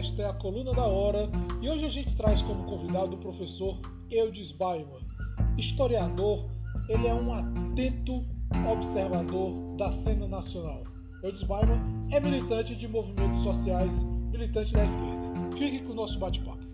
Esta é a Coluna da Hora e hoje a gente traz como convidado o professor Eudes Baiman. Historiador, ele é um atento observador da cena nacional. Eudes Baiman é militante de movimentos sociais, militante da esquerda. Fique com o nosso bate-papo.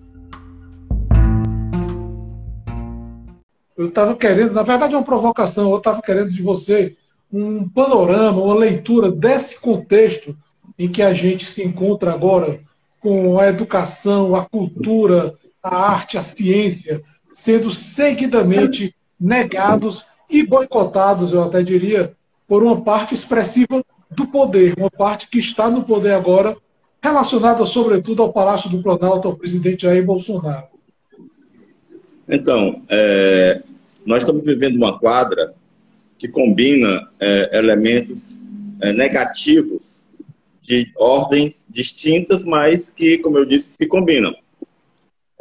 Eu estava querendo, na verdade é uma provocação, eu estava querendo de você um panorama, uma leitura desse contexto em que a gente se encontra agora com a educação, a cultura, a arte, a ciência sendo seguidamente negados e boicotados, eu até diria, por uma parte expressiva do poder, uma parte que está no poder agora, relacionada sobretudo ao Palácio do Planalto, ao presidente Jair Bolsonaro. Então, é, nós estamos vivendo uma quadra que combina é, elementos é, negativos de ordens distintas, mas que, como eu disse, se combinam.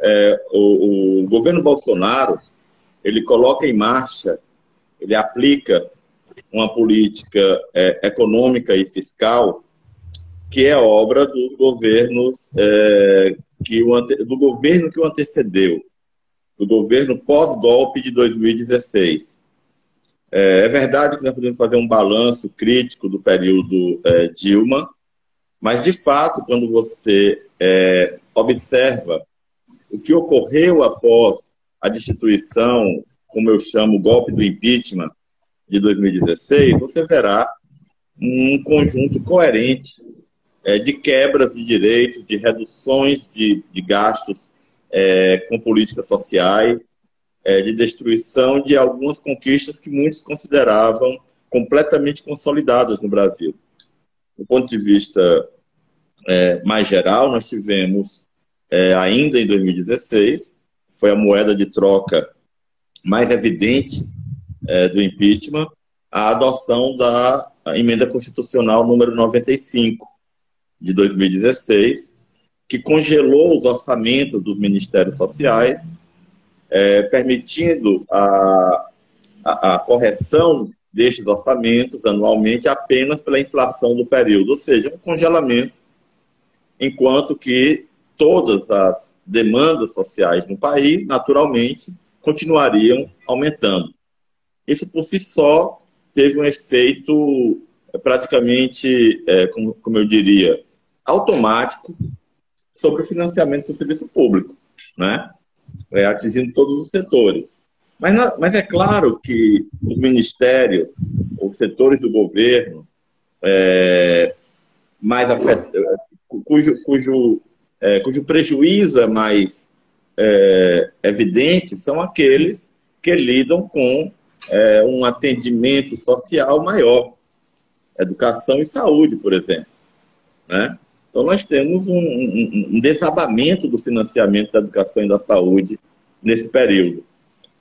É, o, o, governo Bolsonaro ele coloca em marcha, ele aplica uma política é, econômica e fiscal que é obra dos governos é, que o do governo que o antecedeu, do governo pós-golpe de 2016. É, é, verdade que nós podemos fazer um balanço crítico do período é, Dilma, mas, de fato, quando você é, observa o que ocorreu após a destituição, como eu chamo, o golpe do impeachment de 2016, você verá um conjunto coerente é, de quebras de direitos, de reduções de, de gastos é, com políticas sociais, é, de destruição de algumas conquistas que muitos consideravam completamente consolidadas no Brasil. Do ponto de vista é, mais geral, nós tivemos, é, ainda em 2016, foi a moeda de troca mais evidente é, do impeachment, a adoção da emenda constitucional número 95 de 2016, que congelou os orçamentos dos ministérios sociais, é, permitindo a, a, a correção destes orçamentos anualmente apenas pela inflação do período, ou seja, um congelamento enquanto que todas as demandas sociais no país, naturalmente, continuariam aumentando. Isso por si só teve um efeito é, praticamente, é, como, como, eu diria, automático sobre o financiamento do serviço público, né? É, atingindo todos os setores. Mas, mas, é claro que os ministérios, os setores do governo é, mais cujo, cujo, é, cujo prejuízo é mais é, evidente são aqueles que lidam com é, um atendimento social maior, educação e saúde, por exemplo. Né? Então, nós temos um, um, um, desabamento do financiamento da educação e da saúde nesse período.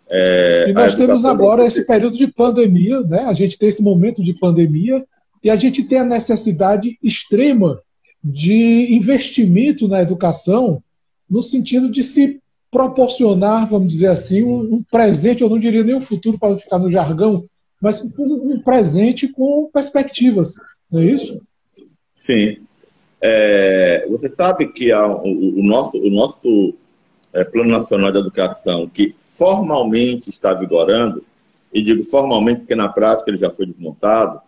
É, e nós temos agora esse período de pandemia, né? a gente tem esse momento de pandemia e a gente tem a necessidade extrema de investimento na educação, no sentido de se proporcionar, vamos dizer assim, um, um presente, eu não diria nem um futuro para ficar no jargão, mas um, um presente com perspectivas, não é isso? Sim. É, você sabe que a, o, o, nosso, o nosso é, Plano Nacional de Educação, que formalmente está vigorando, e digo formalmente porque na prática ele já foi desmontado,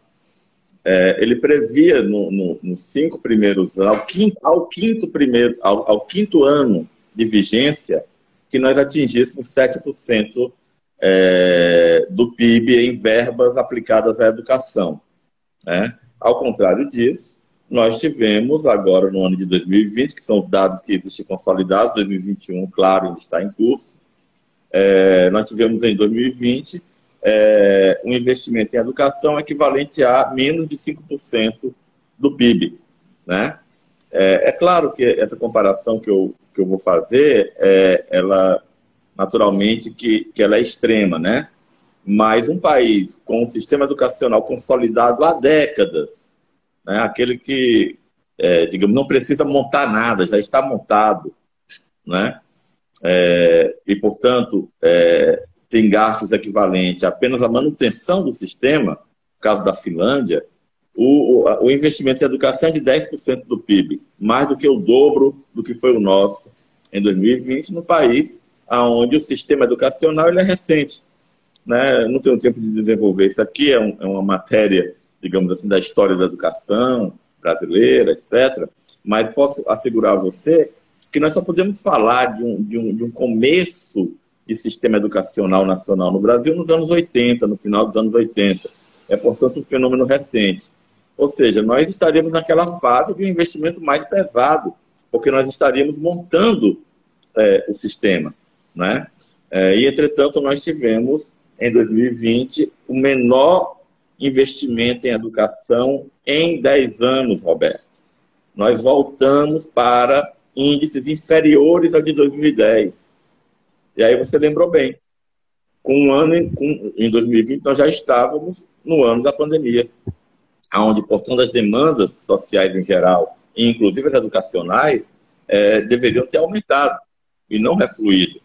é, ele previa no, no, nos cinco primeiros ao quinto, ao quinto primeiro ao, ao, quinto ano de vigência que nós atingíssemos 7% é, do PIB em verbas aplicadas à educação. Né? Ao contrário disso, nós tivemos agora no ano de 2020, que são os dados que existem consolidados, 2021, claro, ainda está em curso, é, nós tivemos em 2020 é, um investimento em educação equivalente a menos de 5% do PIB. Né? É, é, claro que essa comparação que eu, que eu vou fazer, é, ela naturalmente que, que ela é extrema, né? Mas um país com um sistema educacional consolidado há décadas, né? aquele que, é, digamos, não precisa montar nada, já está montado, né? É, e, portanto, é, tem gastos equivalentes apenas à manutenção do sistema, no caso da Finlândia, o, o, investimento em educação é de 10% do PIB, mais do que o dobro do que foi o nosso em 2020 no país, onde o sistema educacional ele é recente. Né? Não tenho tempo de desenvolver isso aqui, é, um, é uma matéria, digamos assim, da história da educação brasileira, etc. Mas posso assegurar a você que nós só podemos falar de um, de um, de um começo de sistema educacional nacional no Brasil nos anos 80, no final dos anos 80. É, portanto, um fenômeno recente. Ou seja, nós estaríamos naquela fase de um investimento mais pesado, porque nós estaríamos montando é, o sistema. Né? É, e, entretanto, nós tivemos, em 2020, o menor investimento em educação em 10 anos, Roberto. Nós voltamos para índices inferiores ao de 2010. E aí você lembrou bem. Com um ano, com, em 2020, nós já estávamos no ano da pandemia onde, portanto, as demandas sociais em geral, inclusive as educacionais, é, deveriam ter aumentado e não refluído.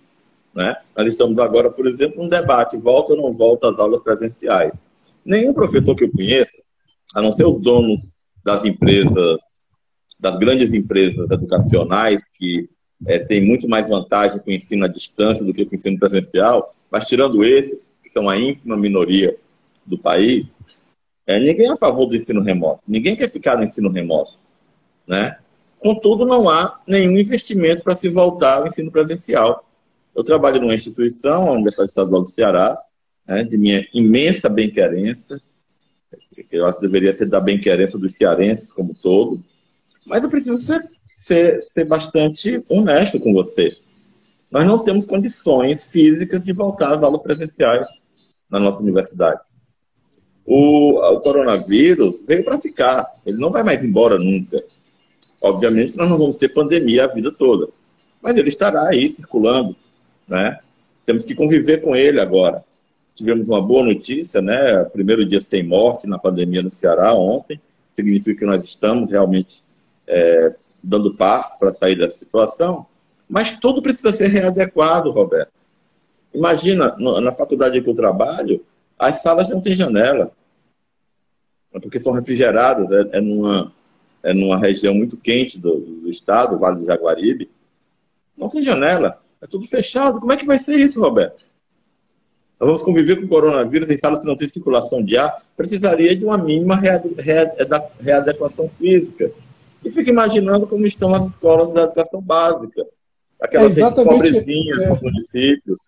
Né? Nós estamos agora, por exemplo, num debate, volta ou não volta às aulas presenciais. Nenhum professor que eu conheço, a não ser os donos das empresas, das grandes empresas educacionais, que é, têm muito mais vantagem com o ensino à distância do que com o ensino presencial, mas tirando esses, que são a ínfima minoria do país, é, ninguém é a favor do ensino remoto. Ninguém quer ficar no ensino remoto. Né? Contudo, não há nenhum investimento para se voltar ao ensino presencial. Eu trabalho numa instituição, a Universidade Estadual do Ceará, né, de minha imensa bem-querência, eu acho que deveria ser da bem-querência dos cearenses como todo, mas eu preciso ser, ser, ser bastante honesto com você. Nós não temos condições físicas de voltar às aulas presenciais na nossa universidade o, o coronavírus veio para ficar. Ele não vai mais embora nunca. Obviamente, nós não vamos ter pandemia a vida toda. Mas ele estará aí circulando. Né? Temos que conviver com ele agora. Tivemos uma boa notícia, né? Primeiro dia sem morte na pandemia no Ceará ontem. Significa que nós estamos realmente é, dando passos para sair dessa situação. Mas tudo precisa ser readequado, Roberto. Imagina, na faculdade que eu trabalho, as salas não têm janela, é porque são refrigeradas, é, é, numa, é numa região muito quente do, do estado, Vale do Jaguaribe. Não tem janela, é tudo fechado. Como é que vai ser isso, Roberto? Nós vamos conviver com o coronavírus em salas que não tem circulação de ar, precisaria de uma mínima readequação física. E fica imaginando como estão as escolas da educação básica. Aquelas é pobrezinhas é. nos municípios.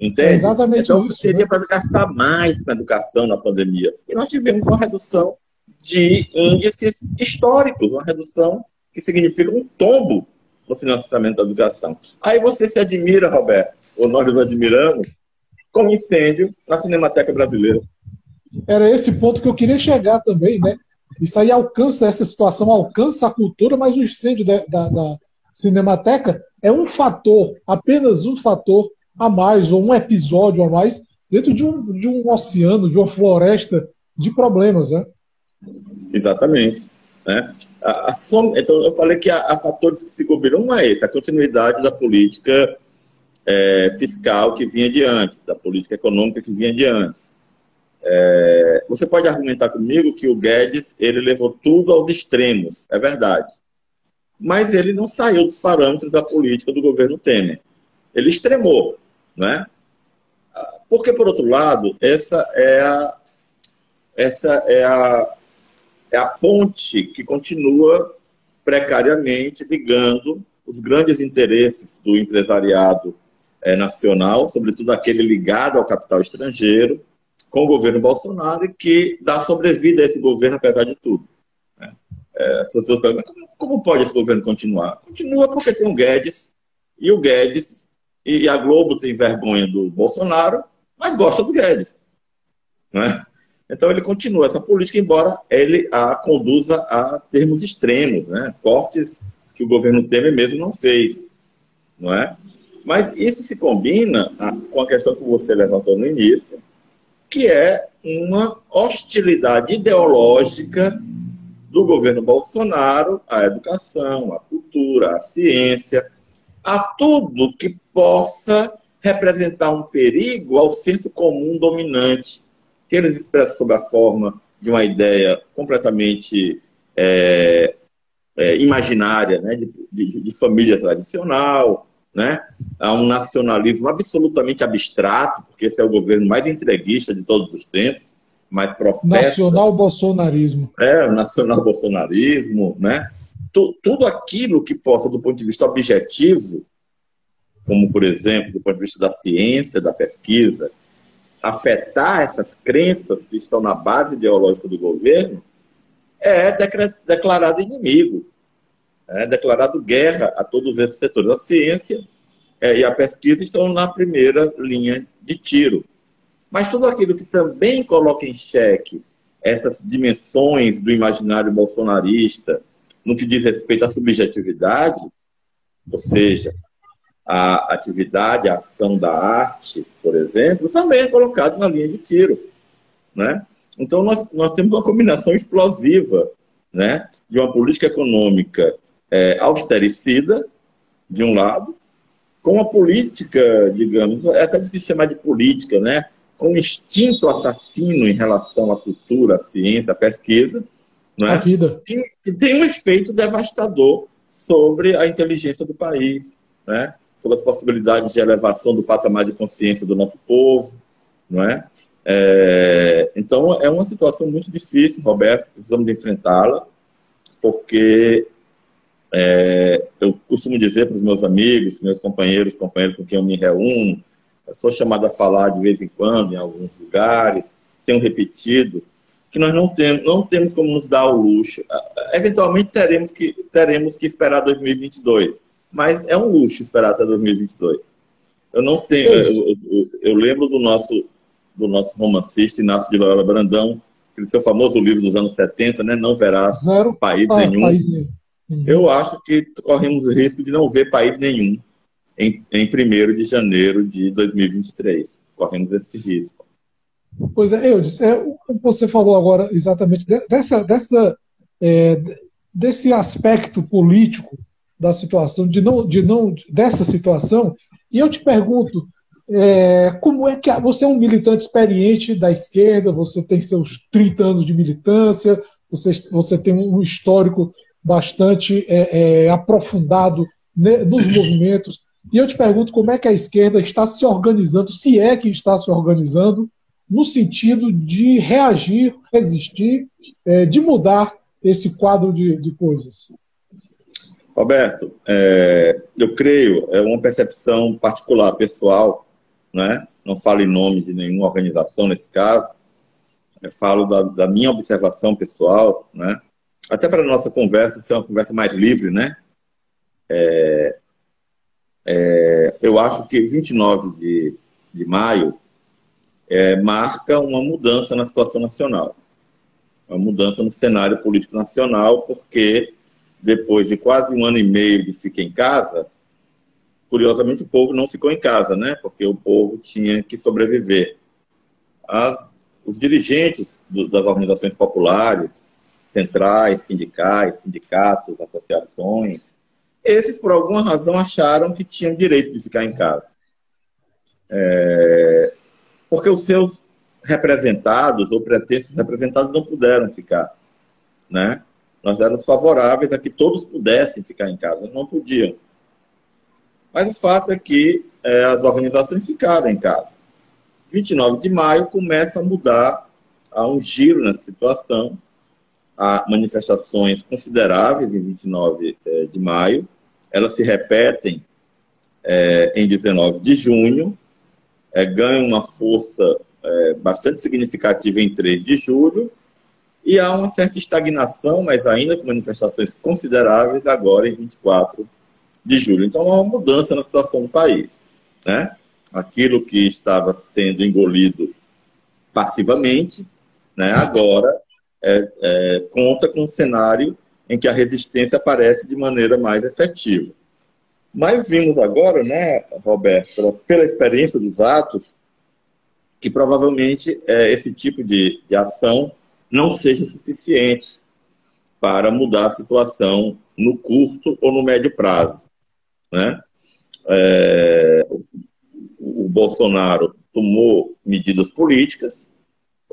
Entende? É exatamente então, isso. seria né? para gastar mais com a educação na pandemia. E nós tivemos uma redução de índices históricos, uma redução que significa um tombo no financiamento da educação. Aí você se admira, Roberto, ou nós nos admiramos, com incêndio na Cinemateca Brasileira. Era esse ponto que eu queria chegar também, né? Isso aí alcança, essa situação alcança a cultura, mas o incêndio da, da, da Cinemateca é um fator, apenas um fator a mais, ou um episódio a mais, dentro de um, de um oceano, de uma floresta de problemas, né? Exatamente. Né? A, a som... Então, eu falei que há, fatores que se combinam. Um é esse, a continuidade da política é, fiscal que vinha de antes, da política econômica que vinha de antes. É, você pode argumentar comigo que o Guedes ele levou tudo aos extremos, é verdade. Mas ele não saiu dos parâmetros da política do governo Temer. Ele extremou. Né? Porque, por outro lado, essa é a, essa é a, é a ponte que continua precariamente ligando os grandes interesses do empresariado é, nacional, sobretudo aquele ligado ao capital estrangeiro, com o governo Bolsonaro e que dá sobrevida a esse governo, apesar de tudo. Né? É, como, como pode esse governo continuar? Continua porque tem o Guedes, e o Guedes e a Globo tem vergonha do Bolsonaro, mas gosta do Guedes. Né? Então ele continua essa política, embora ele a conduza a termos extremos, né? cortes que o governo Temer mesmo não fez. Não é? Mas isso se combina com a questão que você levantou no início, que é uma hostilidade ideológica do governo Bolsonaro à educação, à cultura, à ciência, a tudo que possa representar um perigo ao senso comum dominante, que eles expressam sob a forma de uma ideia completamente é, é, imaginária, né, de, de, de, família tradicional, né, a um nacionalismo absolutamente abstrato, porque esse é o governo mais entreguista de todos os tempos, mais profeta. Nacional bolsonarismo. É, nacional bolsonarismo, né? tudo aquilo que possa, do ponto de vista objetivo, como, por exemplo, do ponto de vista da ciência, da pesquisa, afetar essas crenças que estão na base ideológica do governo, é declarado inimigo. É declarado guerra a todos esses setores. A ciência é, e a pesquisa estão na primeira linha de tiro. Mas tudo aquilo que também coloca em xeque essas dimensões do imaginário bolsonarista, no que diz respeito à subjetividade, ou seja, a atividade, a ação da arte, por exemplo, também é colocado na linha de tiro. Né? Então, nós, nós temos uma combinação explosiva né, de uma política econômica é, austericida, de um lado, com uma política, digamos, é até difícil chamar de política, né, com um instinto assassino em relação à cultura, à ciência, à pesquisa, né? A vida. Que, que, tem um efeito devastador sobre a inteligência do país, né? sobre as possibilidades de elevação do patamar de consciência do nosso povo. Não é? é então, é uma situação muito difícil, Roberto, precisamos enfrentá-la, porque é, eu costumo dizer para os meus amigos, meus companheiros, companheiros com quem eu me reúno, eu sou chamado a falar de vez em quando em alguns lugares, tenho repetido, que nós não temos, não temos como nos dar o luxo. Eventualmente teremos que, teremos que esperar 2022, mas é um luxo esperar até 2022. Eu não tenho. Eu, eu, eu, lembro do nosso, do nosso romancista Inácio de Loyola Brandão, aquele seu famoso livro dos anos 70, né? Não verá Zero país ah, nenhum. País nenhum. Uhum. Eu acho que corremos o risco de não ver país nenhum em, em 1 de janeiro de 2023. Corremos esse risco. Pois é, eu disse, é, você falou agora exatamente dessa, dessa, é, desse aspecto político da situação, de não, de não, dessa situação, e eu te pergunto, é, como é que você é um militante experiente da esquerda, você tem seus 30 anos de militância, você, você tem um histórico bastante é, é, aprofundado né, nos movimentos, e eu te pergunto como é que a esquerda está se organizando, se é que está se organizando, no sentido de reagir, resistir, é, de mudar esse quadro de, de coisas? Roberto, é, eu creio, é uma percepção particular, pessoal, né? não falo em nome de nenhuma organização nesse caso, eu falo da, da minha observação pessoal, né? Até para a nossa conversa ser uma conversa mais livre, né? É, é, eu acho que 29 de, de maio é, marca uma mudança na situação nacional. Uma mudança no cenário político nacional, porque depois de quase um ano e meio de ficar em casa, curiosamente o povo não ficou em casa, né? Porque o povo tinha que sobreviver. As, os dirigentes do, das organizações populares, centrais, sindicais, sindicatos, associações, esses, por alguma razão, acharam que tinham direito de ficar em casa. É, porque os seus representados ou pretensos representados não puderam ficar, né? Nós éramos favoráveis a que todos pudessem ficar em casa, não podiam. Mas o fato é que é, as organizações ficaram em casa. 29 de maio começa a mudar, há um giro nessa situação, há manifestações consideráveis em 29 é, de maio, elas se repetem é, em 19 de junho, é, ganha uma força é, bastante significativa em 3 de julho, e há uma certa estagnação, mas ainda com manifestações consideráveis agora em 24 de julho. Então há uma mudança na situação do país. Né? Aquilo que estava sendo engolido passivamente, né, agora é, é, conta com um cenário em que a resistência aparece de maneira mais efetiva. Mas vimos agora, né, Roberto, pela experiência dos atos, que provavelmente é, esse tipo de, de ação não seja suficiente para mudar a situação no curto ou no médio prazo. Né? É, o Bolsonaro tomou medidas políticas,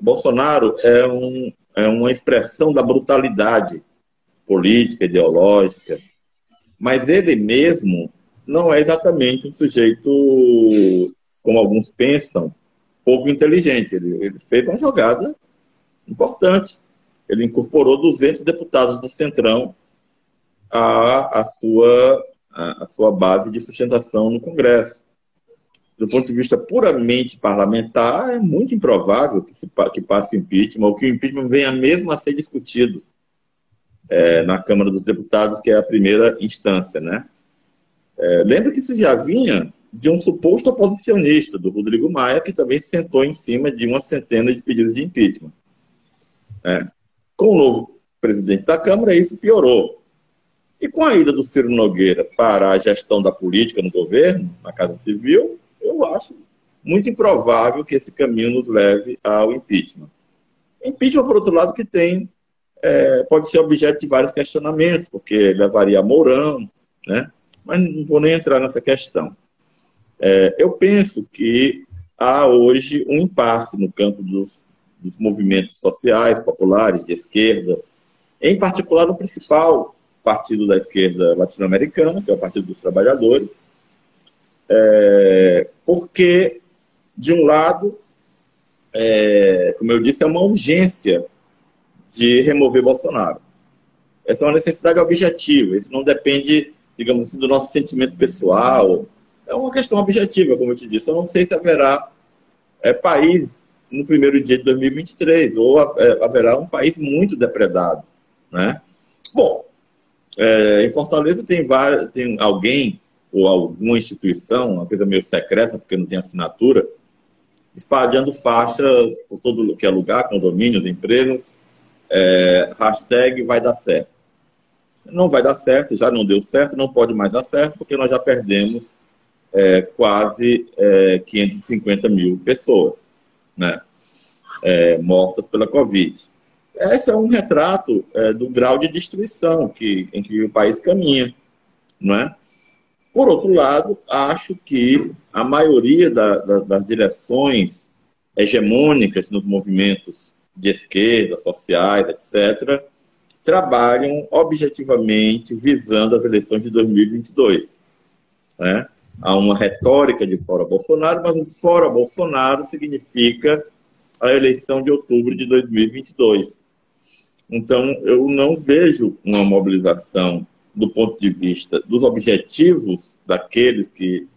Bolsonaro é, um, é uma expressão da brutalidade política, ideológica, mas ele mesmo não é exatamente um sujeito, como alguns pensam, pouco inteligente. Ele, ele fez uma jogada importante. Ele incorporou 200 deputados do Centrão à, à, sua, à, à sua base de sustentação no Congresso. Do ponto de vista puramente parlamentar, é muito improvável que, se, que passe o impeachment, ou que o impeachment venha mesmo a ser discutido é, na Câmara dos Deputados, que é a primeira instância, né? É, lembra que isso já vinha de um suposto oposicionista, do Rodrigo Maia, que também sentou em cima de uma centena de pedidos de impeachment. É. Com o novo presidente da Câmara, isso piorou. E com a ida do Ciro Nogueira para a gestão da política no governo, na Casa Civil, eu acho muito improvável que esse caminho nos leve ao impeachment. Impeachment, por outro lado, que tem é, pode ser objeto de vários questionamentos, porque levaria a Mourão, né? mas não vou nem entrar nessa questão. É, eu penso que há hoje um impasse no campo dos, dos movimentos sociais, populares, de esquerda, em particular no principal partido da esquerda latino-americana, que é o Partido dos Trabalhadores, é, porque, de um lado, é, como eu disse, é uma urgência de remover Bolsonaro. Essa é uma necessidade objetiva, isso não depende, digamos assim, do nosso sentimento pessoal. É uma questão objetiva, como eu te disse. Eu não sei se haverá é, país no primeiro dia de 2023, ou é, haverá um país muito depredado. Né? Bom, é, em Fortaleza tem, tem alguém ou alguma instituição, uma coisa meio secreta, porque não tem assinatura, espalhando faixas por todo que é lugar, condomínios, empresas, é, hashtag vai dar certo. Não vai dar certo, já não deu certo, não pode mais dar certo, porque nós já perdemos é, quase é, 550 mil pessoas né, é, mortas pela Covid. Esse é um retrato é, do grau de destruição que, em que o país caminha. Não é? Por outro lado, acho que a maioria da, da, das direções hegemônicas nos movimentos de esquerda, sociais, etc., trabalham objetivamente visando as eleições de 2022. Né? Há uma retórica de fora Bolsonaro, mas o fora Bolsonaro significa a eleição de outubro de 2022. Então, eu não vejo uma mobilização do ponto de vista dos objetivos daqueles que,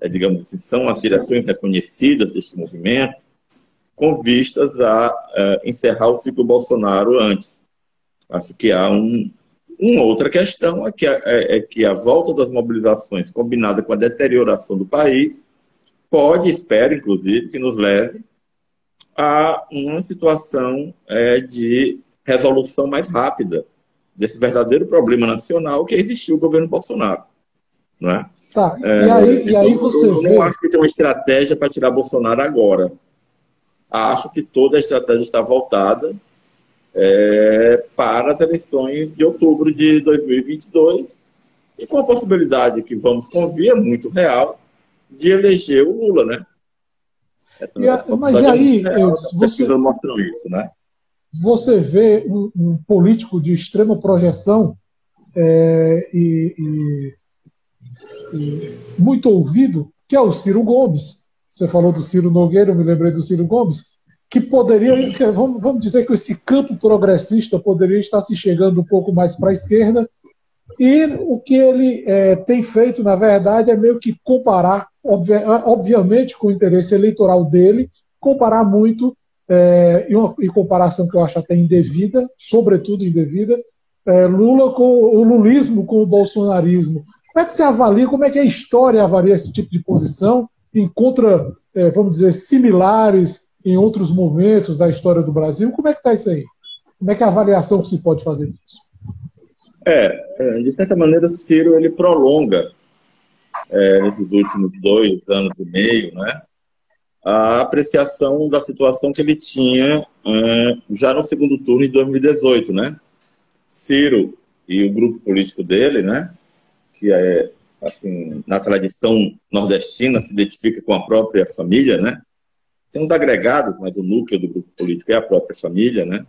é, digamos assim, são as direções reconhecidas deste movimento, com vistas a uh, encerrar o ciclo Bolsonaro antes. Acho que há um, uma outra questão é que, a, é, é que a volta das mobilizações combinada com a deterioração do país pode, espero inclusive, que nos leve a uma situação é, de resolução mais rápida desse verdadeiro problema nacional que existiu o governo Bolsonaro. Não é? Tá, é, e aí, então, e aí você eu, vê... não acho que tem uma estratégia para tirar Bolsonaro agora acho que toda a estratégia está voltada é, para as eleições de outubro de 2022 e com a possibilidade que vamos convir, muito real, de eleger o Lula, né? E a, mas aí, real, você mostram isso, né? Você vê um, um político de extrema projeção é, e, e, e muito ouvido, que é o Ciro Gomes. Você falou do Ciro Nogueira, eu me lembrei do Ciro Gomes, que poderia, que, vamos, vamos dizer que esse campo progressista poderia estar se chegando um pouco mais para a esquerda, e o que ele é, tem feito, na verdade, é meio que comparar, obviamente com o interesse eleitoral dele, comparar muito, é, e uma e comparação que eu acho até indevida, sobretudo indevida, é, Lula com o lulismo com o bolsonarismo. Como é que você avalia, como é que a história avalia esse tipo de posição? encontra, é, vamos dizer, similares em outros momentos da história do Brasil? Como é que está isso aí? Como é que é a avaliação que se pode fazer disso? É, é de certa maneira, o Ciro ele prolonga é, nesses últimos dois anos e meio, né, a apreciação da situação que ele tinha é, já no segundo turno de 2018, né? Ciro e o grupo político dele, né, que é assim, na tradição nordestina, se identifica com a própria família, né? tem uns agregados, mas o núcleo do grupo político é a própria família, né?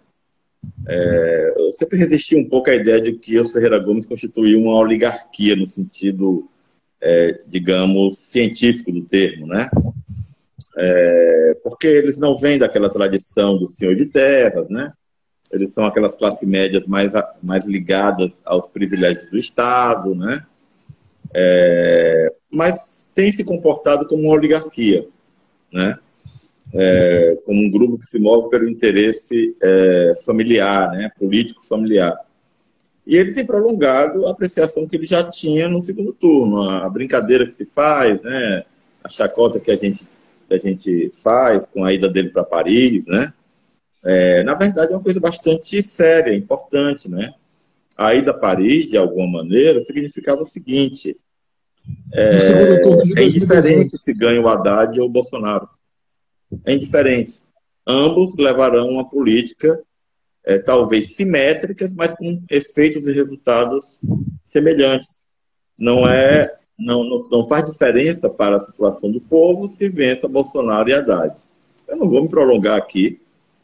É, eu sempre resisti um pouco à ideia de que os Ferreira Gomes constituía uma oligarquia no sentido, é, digamos, científico do termo, né? É, porque eles não vêm daquela tradição do senhor de terras, né? Eles são aquelas classes médias mais, mais ligadas aos privilégios do Estado, né? É, mas tem se comportado como uma oligarquia, né? É, como um grupo que se move pelo interesse é, familiar, né? político familiar. E ele tem prolongado a apreciação que ele já tinha no segundo turno, a brincadeira que se faz, né? a chacota que a gente, que a gente faz com a ida dele para Paris, né? É, na verdade, é uma coisa bastante séria, importante, né? A ida a Paris, de alguma maneira, significava o seguinte: é, é indiferente se ganha o Haddad ou o Bolsonaro. É indiferente. Ambos levarão uma política, é, talvez simétricas, mas com efeitos e resultados semelhantes. Não é, não, não, não faz diferença para a situação do povo se vença Bolsonaro e Haddad. Eu não vou me prolongar aqui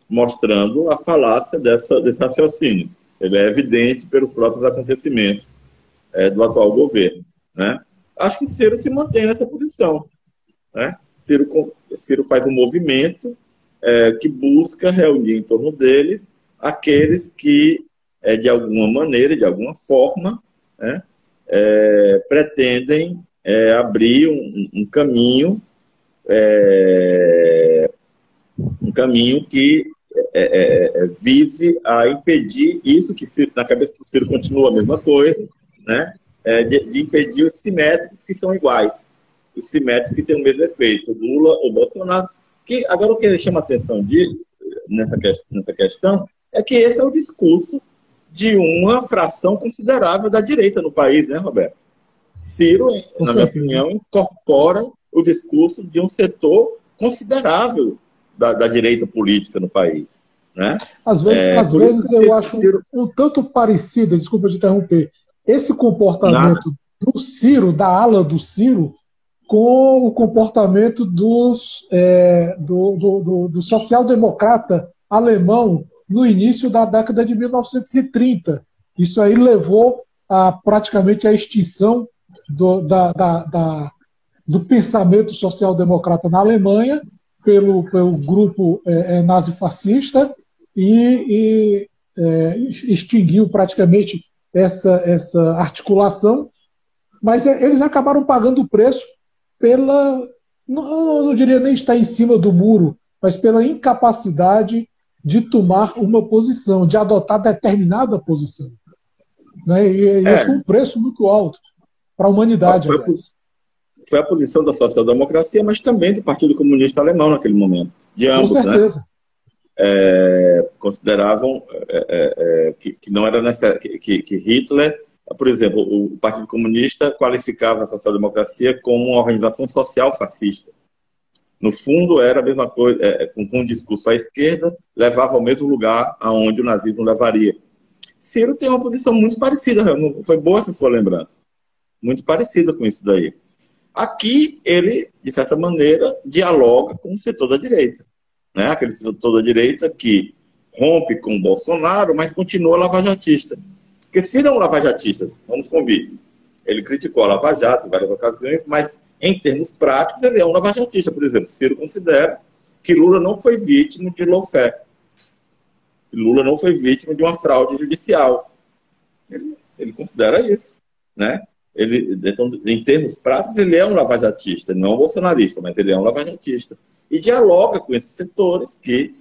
mostrando a falácia dessa, desse raciocínio. Ele é evidente pelos próprios acontecimentos é, do atual governo. Né? Acho que Ciro se mantém nessa posição. Né? Ciro, Ciro faz um movimento é, que busca reunir em torno deles aqueles que, é, de alguma maneira, de alguma forma, né, é, pretendem é, abrir um, um caminho é, um caminho que é, é, é, vise a impedir isso, que na cabeça do Ciro continua a mesma coisa, né? De, de, impedir os simétricos que são iguais, os simétricos que têm o mesmo efeito, Lula ou Bolsonaro. Que, agora, o que chama atenção de, nessa, nessa questão é que esse é o discurso de uma fração considerável da direita no país, né, Roberto? Ciro, Com na certeza. minha opinião, incorpora o discurso de um setor considerável da, da direita política no país. Né? Às vezes, é, às vezes eu acho um, um, tanto parecido, desculpa te interromper, esse comportamento Nada. do Ciro, da ala do Ciro, com o comportamento dos, é, do, do, do, do social-democrata alemão no início da década de 1930. Isso aí levou a praticamente a extinção do, da, da, da, do pensamento social-democrata na Alemanha pelo, pelo grupo é, é, nazifascista e, e é, extinguiu praticamente essa, essa articulação, mas é, eles acabaram pagando o preço pela, não, não diria nem estar em cima do muro, mas pela incapacidade de tomar uma posição, de adotar determinada posição. Né? E, e é. isso foi um preço muito alto para a humanidade. Foi, foi a posição da social-democracia, mas também do Partido Comunista Alemão naquele momento. De ambos, Com né? certeza. Né? É, consideravam é, é, é, que, que, não era necessário, que, que, Hitler, por exemplo, o Partido Comunista qualificava a social-democracia como uma organização social fascista. No fundo, era a mesma coisa, é, com, com um discurso à esquerda, levava ao mesmo lugar aonde o nazismo levaria. Ciro tem uma posição muito parecida, foi boa essa sua lembrança. Muito parecida com isso daí. Aqui, ele, de certa maneira, dialoga com o setor da direita. Né? Aquele setor da direita que rompe com o Bolsonaro, mas continua lavajatista. Porque se não lavajatista, vamos convir, ele criticou a Lava Jato em várias ocasiões, mas em termos práticos ele é um lavajatista. Por exemplo, Ciro considera que Lula não foi vítima de lawfare. Lula não foi vítima de uma fraude judicial. Ele, ele considera isso, né? ele, então, em termos práticos, ele é um lavajatista, não bolsonarista, mas ele é um lavajatista. E dialoga com esses setores que,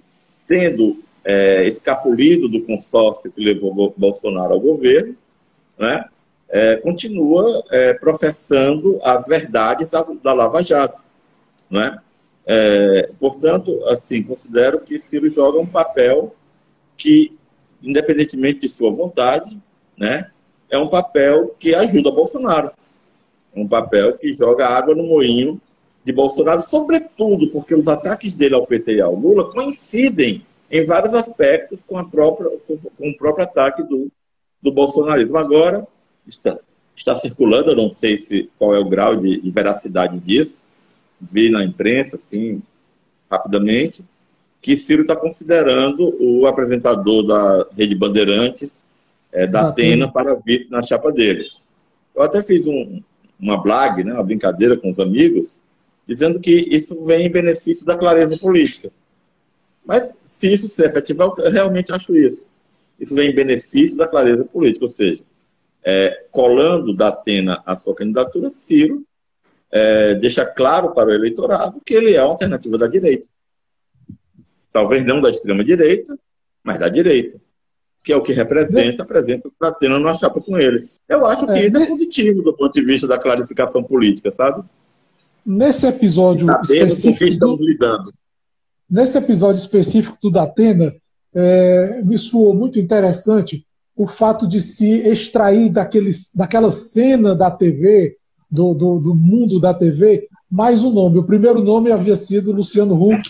tendo é, escapulido do consórcio que levou Bolsonaro ao governo, né, é, continua é, professando as verdades da, da Lava Jato. Né? É, portanto, assim, considero que Ciro joga um papel que, independentemente de sua vontade, né, é um papel que ajuda Bolsonaro. É um papel que joga água no moinho de Bolsonaro, sobretudo porque os ataques dele ao PT e ao Lula coincidem em vários aspectos com, a própria, com o próprio ataque do, do bolsonarismo. Agora, está, está circulando, eu não sei se, qual é o grau de, de veracidade disso, vi na imprensa, assim, rapidamente, que Ciro está considerando o apresentador da Rede Bandeirantes, é, da Atena, para vice na chapa dele. Eu até fiz um, uma blague, né, uma brincadeira com os amigos, dizendo que isso vem em benefício da clareza política. Mas, se isso se efetivar, eu realmente acho isso. Isso vem em benefício da clareza política, ou seja, é, colando da Atena a sua candidatura, Ciro é, deixa claro para o eleitorado que ele é uma alternativa da direita. Talvez não da extrema-direita, mas da direita. Que é o que representa a presença da Atena numa chapa com ele. Eu acho que é, isso é positivo do ponto de vista da clarificação política, sabe? Nesse episódio específico. Que estamos lidando. Nesse episódio específico do Datena, é, me soou muito interessante o fato de se extrair daquele, daquela cena da TV, do, do, do, mundo da TV, mais um nome. O primeiro nome havia sido Luciano Huck,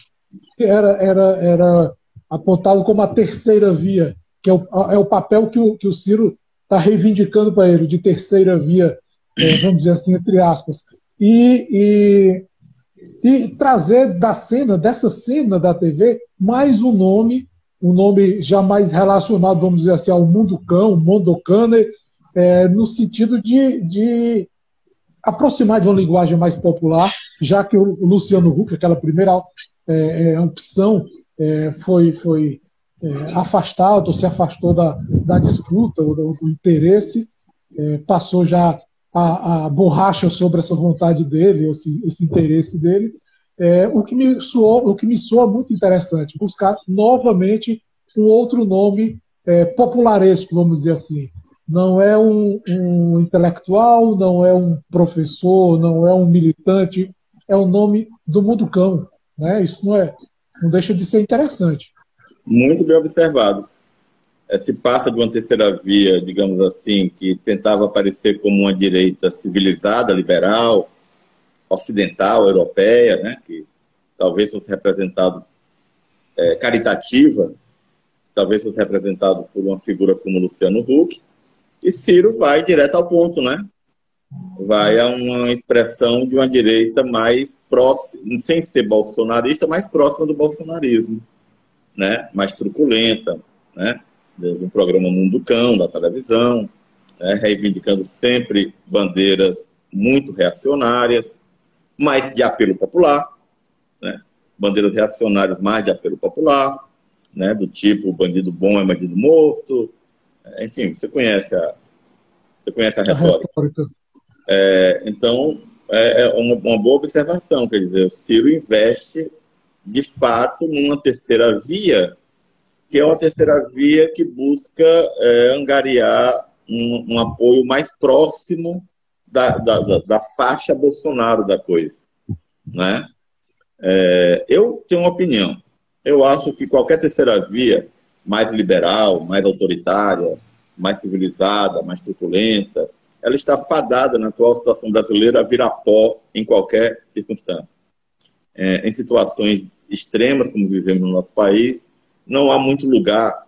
que era, era, era apontado como a terceira via, que é o, é o papel que o, que o Ciro está reivindicando para ele, de terceira via, é, vamos dizer assim, entre aspas. E, e, e trazer da cena, dessa cena da TV, mais um nome um nome já mais relacionado, vamos dizer assim, ao mundo cão, mundo cane, é, no sentido de, de aproximar de uma linguagem mais popular, já que o Luciano Huck, aquela primeira é, é, opção, é, foi, foi é, afastado, ou se afastou da, da disputa, do, do interesse, é, passou já a, a, borracha sobre essa vontade dele, esse, esse interesse dele, é, o, que me soou, o que me soa muito interessante, buscar novamente um outro nome é, popularesco, vamos dizer assim. Não é um, um, intelectual, não é um professor, não é um militante, é o nome do mundo cão. Né? Isso não, é, não deixa de ser interessante. Muito bem observado. É, se passa de uma terceira via, digamos assim, que tentava aparecer como uma direita civilizada, liberal, ocidental, europeia, né, que talvez fosse representado é, caritativa, talvez fosse representado por uma figura como Luciano Huck, e Ciro vai direto ao ponto, né? Vai a uma expressão de uma direita mais próxima, sem ser bolsonarista, mais próxima do bolsonarismo, né? Mais truculenta, né? Do programa Mundo Cão, da televisão, né? reivindicando sempre bandeiras muito reacionárias, mais de apelo popular, né? bandeiras reacionárias mais de apelo popular, né? do tipo bandido bom é bandido morto, enfim, você conhece a, você conhece a retórica. A retórica. É, então, é, é uma, uma, boa observação, quer dizer, o Ciro investe de fato numa terceira via, que é uma terceira via que busca é, angariar um, um apoio mais próximo da, da, da, faixa Bolsonaro da coisa. Né? É, eu tenho uma opinião. Eu acho que qualquer terceira via, mais liberal, mais autoritária, mais civilizada, mais truculenta, ela está fadada na atual situação brasileira a virar pó em qualquer circunstância. É, em situações extremas, como vivemos no nosso país, não há muito lugar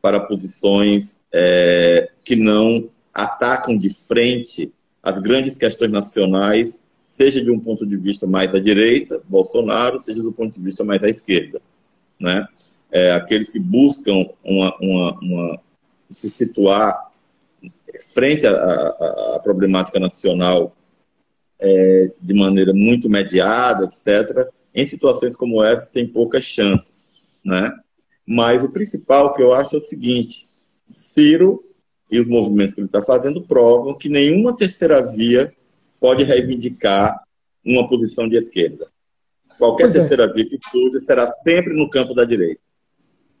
para posições é, que não atacam de frente as grandes questões nacionais, seja de um ponto de vista mais à direita, Bolsonaro, seja do ponto de vista mais à esquerda. Né? É, aqueles que buscam uma, uma, uma, se situar frente à, problemática nacional é, de maneira muito mediada, etc., em situações como essa, tem poucas chances. Né? Mas o principal que eu acho é o seguinte: Ciro e os movimentos que ele está fazendo provam que nenhuma terceira via pode reivindicar uma posição de esquerda. Qualquer pois é. terceira é. via que surja será sempre no campo da direita.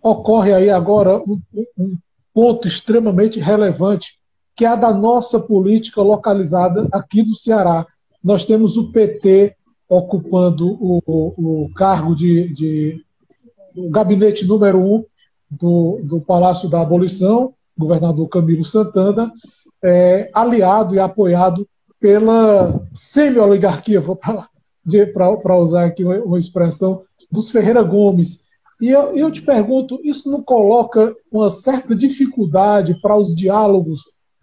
Ocorre aí agora um, um ponto extremamente relevante, que é a da nossa política localizada aqui do Ceará. Nós temos o PT ocupando o, o, o cargo de, de o gabinete número um do, do Palácio da Abolição, governador Camilo Santana, é, aliado e apoiado pela semi-oligarquia, vou para usar aqui uma, expressão, dos Ferreira Gomes. E eu, eu te pergunto, isso não coloca uma certa dificuldade para os diálogos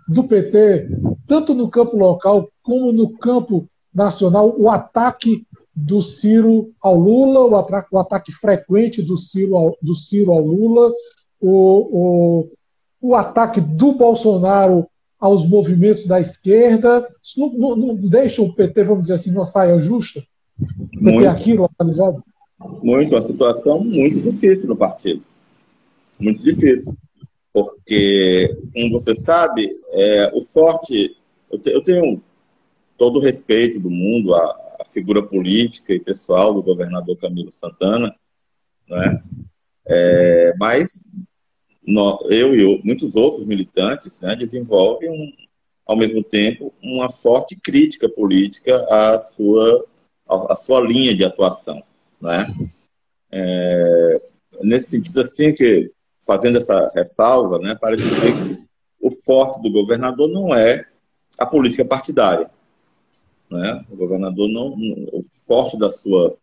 do PT, tanto no campo local como no campo nacional, o ataque do Ciro ao Lula, o ataque, o ataque frequente do Ciro ao, do Ciro ao Lula, o, o, o ataque do Bolsonaro aos movimentos da esquerda. Isso não, não, não, deixa o PT, vamos dizer assim, uma saia justa? O PT aqui localizado? Muito, uma situação muito difícil no partido. Muito difícil. Porque, como você sabe, é, o forte. Eu, te, eu, tenho todo o respeito do mundo à, à, figura política e pessoal do governador Camilo Santana, né? É, mas eu e muitos outros militantes né, desenvolvem, um, ao mesmo tempo, uma forte crítica política à sua, à, sua linha de atuação. Né? É, nesse sentido, assim, que fazendo essa ressalva, né, para dizer que o forte do governador não é a política partidária. Né? O governador não, o forte da sua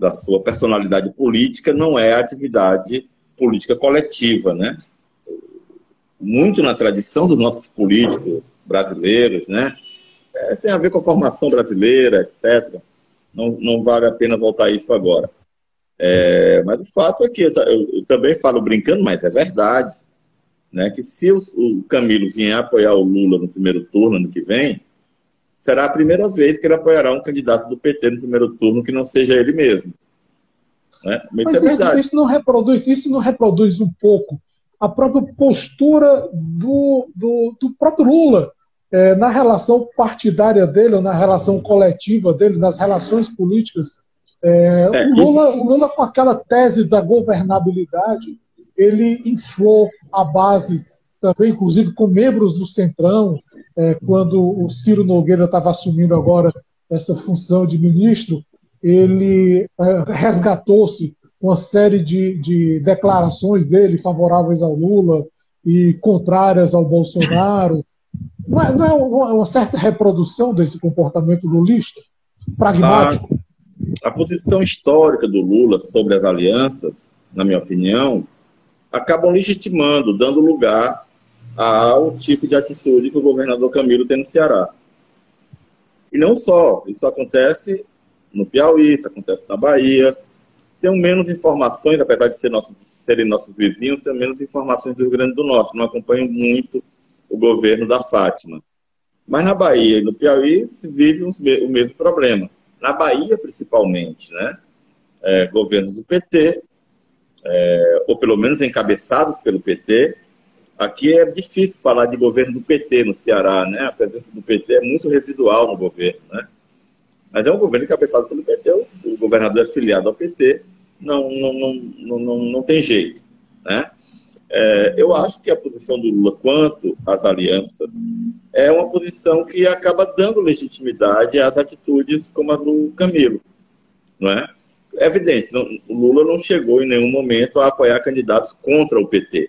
da sua personalidade política não é a atividade política coletiva, né? Muito na tradição dos nossos políticos brasileiros, né? É, tem a ver com a formação brasileira, etc. Não, não vale a pena voltar a isso agora. É, mas o fato é que eu, eu, também falo brincando, mas é verdade, né? Que se o, o Camilo vier apoiar o Lula no primeiro turno ano que vem, será a primeira vez que ele apoiará um candidato do PT no primeiro turno que não seja ele mesmo. Né? Mas, Mas é isso, isso, não reproduz, isso não reproduz um pouco a própria postura do, do, do próprio Lula é, na relação partidária dele, ou na relação coletiva dele, nas relações políticas. É, é, o, Lula, o Lula, com aquela tese da governabilidade, ele inflou a base também, inclusive com membros do Centrão, é, quando o Ciro Nogueira estava assumindo agora essa função de ministro, ele é, resgatou-se uma série de, de declarações dele favoráveis ao Lula e contrárias ao Bolsonaro. Não é, não é uma, certa reprodução desse comportamento lulista? Pragmático? A, a posição histórica do Lula sobre as alianças, na minha opinião, acabam legitimando, dando lugar ao tipo de atitude que o governador Camilo tem no Ceará. E não só, isso acontece no Piauí, isso acontece na Bahia. Tenho menos informações, apesar de ser nosso, serem nossos vizinhos, tenho menos informações do Rio Grande do Norte. Não acompanho muito o governo da Fátima. Mas na Bahia e no Piauí se vive o mesmo problema. Na Bahia, principalmente, né? É, governos do PT, é, ou pelo menos encabeçados pelo PT, Aqui é difícil falar de governo do PT no Ceará, né? A presença do PT é muito residual no governo, né? Mas é um governo encabeçado pelo PT, o governador é filiado ao PT, não, não, não, não, não, tem jeito, né? É, eu acho que a posição do Lula quanto às alianças é uma posição que acaba dando legitimidade às atitudes como a do Camilo, não é? É evidente, não, o Lula não chegou em nenhum momento a apoiar candidatos contra o PT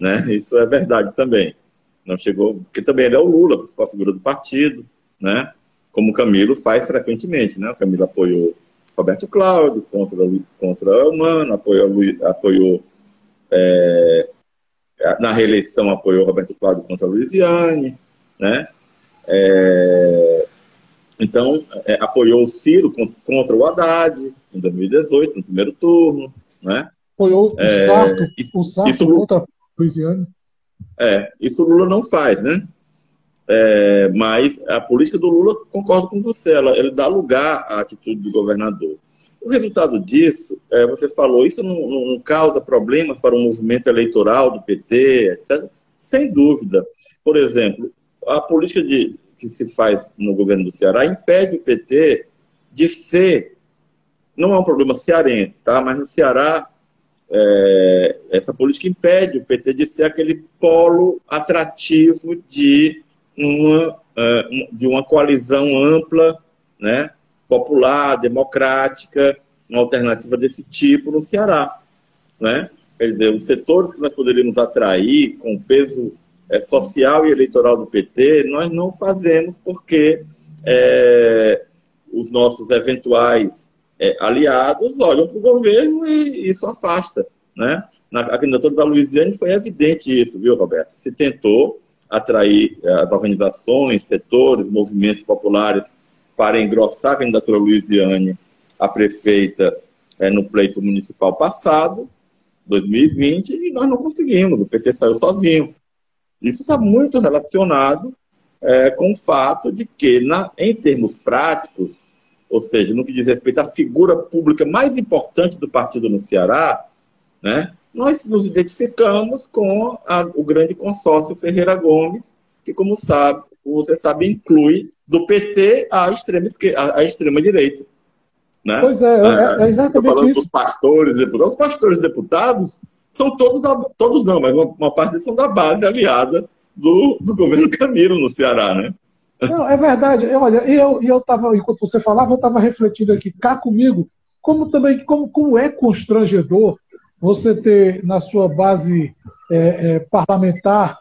né? Isso é verdade também. Não chegou, porque também ele é o Lula, a principal figura do partido, né? Como o Camilo faz frequentemente, né? O Camilo apoiou Roberto Cláudio contra contra Humano, apoiou apoiou é, na reeleição apoiou Roberto Cláudio contra a Luiziane, né? É, então, é, apoiou o Ciro contra o Haddad em 2018, no primeiro turno, né? Apoiou o é, Sarto, o Sarto isso, contra Luiziane? É, isso o Lula não faz, né? É, mas a política do Lula, concordo com você, ela, ele dá lugar à atitude do governador. O resultado disso, é, você falou, isso não, não, causa problemas para o movimento eleitoral do PT, etc. Sem dúvida. Por exemplo, a política de, que se faz no governo do Ceará impede o PT de ser, não é um problema cearense, tá? mas no Ceará é, essa política impede o PT de ser aquele polo atrativo de uma, é, de uma coalizão ampla, né, popular, democrática, uma alternativa desse tipo no Ceará. Né? Quer dizer, os setores que nós poderíamos atrair com peso é, social e eleitoral do PT, nós não fazemos porque é, os nossos eventuais é, aliados olham para o governo e isso afasta. Né? Na candidatura da Luiziane foi evidente isso, viu, Roberto? Se tentou atrair é, as organizações, setores, movimentos populares para engrossar a candidatura Luiziane a prefeita é, no pleito municipal passado, 2020, e nós não conseguimos, o PT saiu sozinho. Isso está muito relacionado é, com o fato de que, na, em termos práticos, ou seja, no que diz respeito à figura pública mais importante do partido no Ceará, né, nós nos identificamos com a, o grande consórcio Ferreira Gomes, que, como sabe, você sabe, inclui do PT à extrema, à extrema direita. Né? Pois é, é, é exatamente falando isso. Dos pastores deputados. Os pastores deputados são todos, da, todos não, mas uma, uma parte deles são da base aliada do, do governo Camilo no Ceará, né? Não, é verdade. Olha, eu, eu tava, enquanto você falava, eu estava refletindo aqui, cá comigo, como também como, como é constrangedor você ter na sua base é, é, parlamentar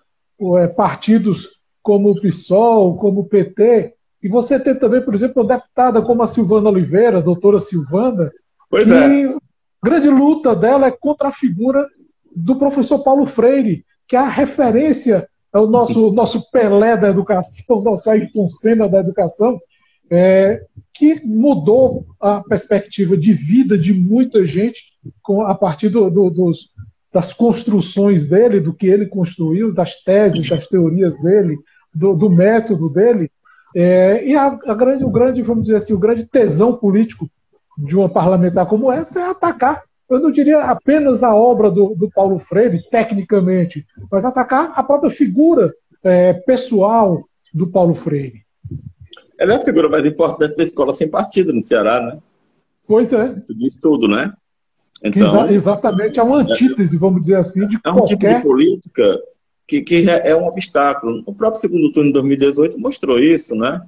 é, partidos como o PSOL, como o PT, e você ter também, por exemplo, uma deputada como a Silvana Oliveira, a doutora Silvana, pois que é. a grande luta dela é contra a figura do professor Paulo Freire, que é a referência, é o nosso, nosso Pelé da educação, o nosso Ayrton Senna da educação, é, que mudou a perspectiva de vida de muita gente com, a partir do, do, dos, das construções dele, do que ele construiu, das teses, das teorias dele, do, do método dele. É, e a, a, grande, o grande, vamos dizer assim, o grande tesão político de uma parlamentar como essa é atacar, eu não diria apenas a obra do, do Paulo Freire, tecnicamente, mas atacar a própria figura é, pessoal do Paulo Freire. Ela é a figura mais importante da escola sem partido no Ceará, né? Pois é. Isso diz tudo, né? Então, Exa exatamente, é uma antítese, vamos dizer assim, de é um qualquer... tipo de política que, que é, é um obstáculo. O próprio segundo turno de 2018 mostrou isso, né?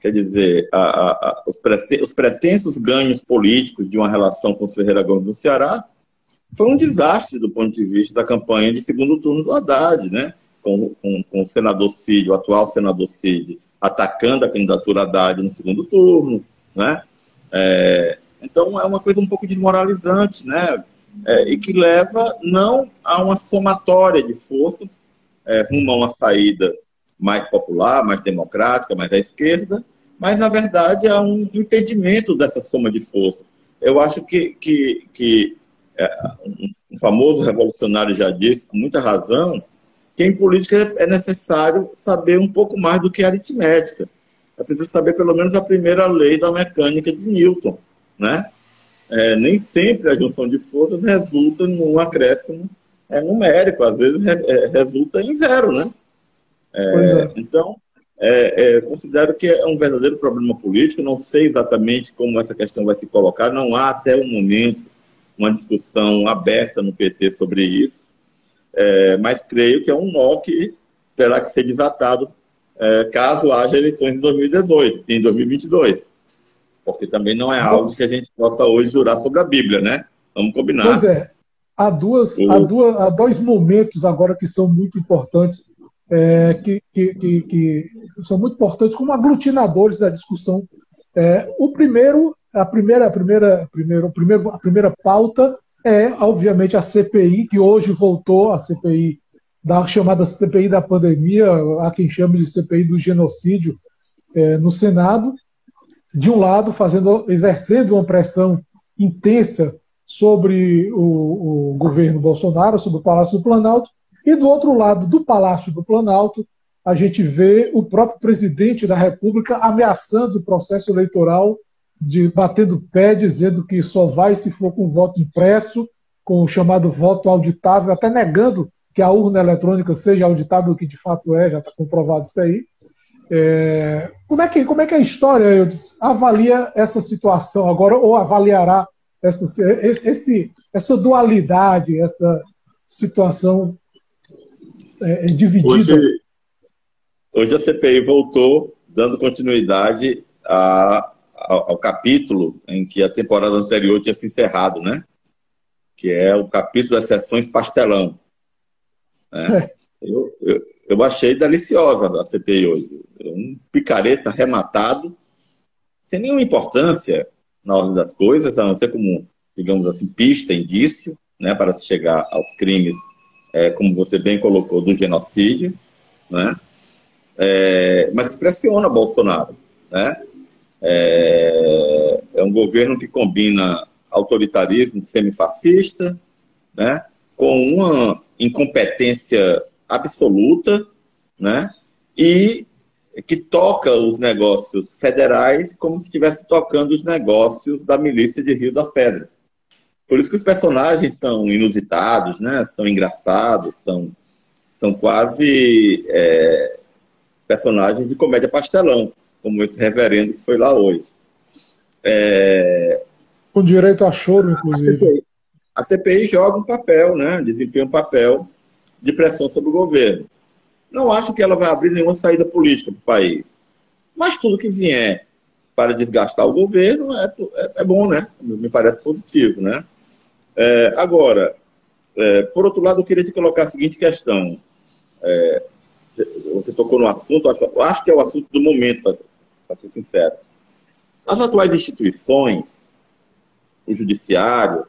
Quer dizer, a, a, a, os, pretensos ganhos políticos de uma relação com o Ferreira Gomes do Ceará foi um desastre do ponto de vista da campanha de segundo turno do Haddad, né? Com, com, com o senador Cid, o atual senador Cid, atacando a candidatura Haddad no segundo turno, né? É, então é uma coisa um pouco desmoralizante, né? É, e que leva não a uma somatória de forças é, rumo a uma saída mais popular, mais democrática, mais à esquerda, mas, na verdade, há um impedimento dessa soma de forças. Eu acho que, que, que é, um famoso revolucionário já disse, com muita razão, que em política é necessário saber um pouco mais do que aritmética. É preciso saber pelo menos a primeira lei da mecânica de Newton, né? É, nem sempre a junção de forças resulta num acréscimo é numérico, às vezes é, resulta em zero, né? É, é. Então, é, é, considero que é um verdadeiro problema político, não sei exatamente como essa questão vai se colocar, não há até o momento uma discussão aberta no PT sobre isso, é, mas creio que é um nó que terá que ser desatado caso haja eleições em 2018, em 2022, porque também não é algo que a gente possa hoje jurar sobre a Bíblia, né? Vamos combinar. Pois é, há, duas, há, duas, há dois momentos agora que são muito importantes, é, que, que, que, que, são muito importantes como aglutinadores da discussão. É, o primeiro, a primeira, a primeira, a primeira, a primeira, a primeira pauta é, obviamente, a CPI, que hoje voltou, a CPI da chamada CPI da pandemia, há quem chame de CPI do genocídio, é, no Senado, de um lado, fazendo, exercendo uma pressão intensa sobre o, o governo Bolsonaro, sobre o Palácio do Planalto, e do outro lado do Palácio do Planalto, a gente vê o próprio presidente da República ameaçando o processo eleitoral, de batendo pé, dizendo que só vai se for com voto impresso, com o chamado voto auditável, até negando que a urna eletrônica seja auditável, que de fato é, já está comprovado isso aí. É, como, é que, como é que a história eu disse, avalia essa situação agora, ou avaliará essa, esse, essa dualidade, essa situação é, é, dividida. Hoje, hoje a CPI voltou dando continuidade a, ao, ao, capítulo em que a temporada anterior tinha se encerrado, né? Que é o capítulo das sessões pastelão. Né? É. Eu, eu, eu achei deliciosa a CPI hoje. Um picareta rematado, sem nenhuma importância, na ordem das coisas, a não ser como, digamos assim, pista, indício, né, para se chegar aos crimes, é, como você bem colocou, do genocídio, né, é, mas que pressiona Bolsonaro, né, é, é um governo que combina autoritarismo semifascista, né, com uma incompetência absoluta, né, e que toca os negócios federais como se estivesse tocando os negócios da milícia de Rio das Pedras. Por isso que os personagens são inusitados, né? São engraçados, são, são quase é, personagens de comédia pastelão, como esse reverendo que foi lá hoje. É... Com direito a choro, inclusive. A CPI, a CPI joga um papel, né? Desempenha um papel de pressão sobre o governo. Não acho que ela vai abrir nenhuma saída política para o país. Mas tudo que vier para desgastar o governo é, é, é bom, né? Me parece positivo, né? É, agora, é, por outro lado, eu queria te colocar a seguinte questão. É, você tocou no assunto, acho, acho, que é o assunto do momento, para ser sincero. As atuais instituições, o judiciário,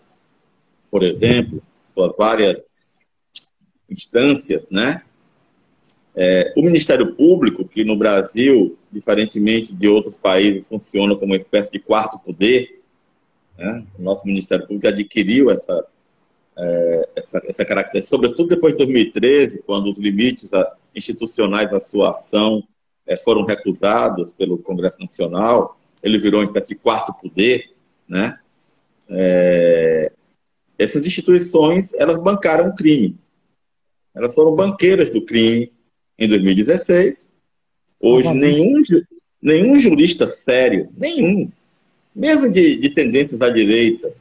por exemplo, suas várias instâncias, né? É, o Ministério Público, que no Brasil, diferentemente de outros países, funciona como uma espécie de quarto poder, né? o nosso Ministério Público adquiriu essa, é, essa, essa característica, sobretudo depois de 2013, quando os limites institucionais da sua ação foram recusados pelo Congresso Nacional, ele virou uma espécie de quarto poder, né? É, essas instituições, elas bancaram o crime. Elas foram banqueiras do crime, em 2016. Hoje, nenhum, nenhum jurista sério, nenhum, mesmo de, de tendências à direita,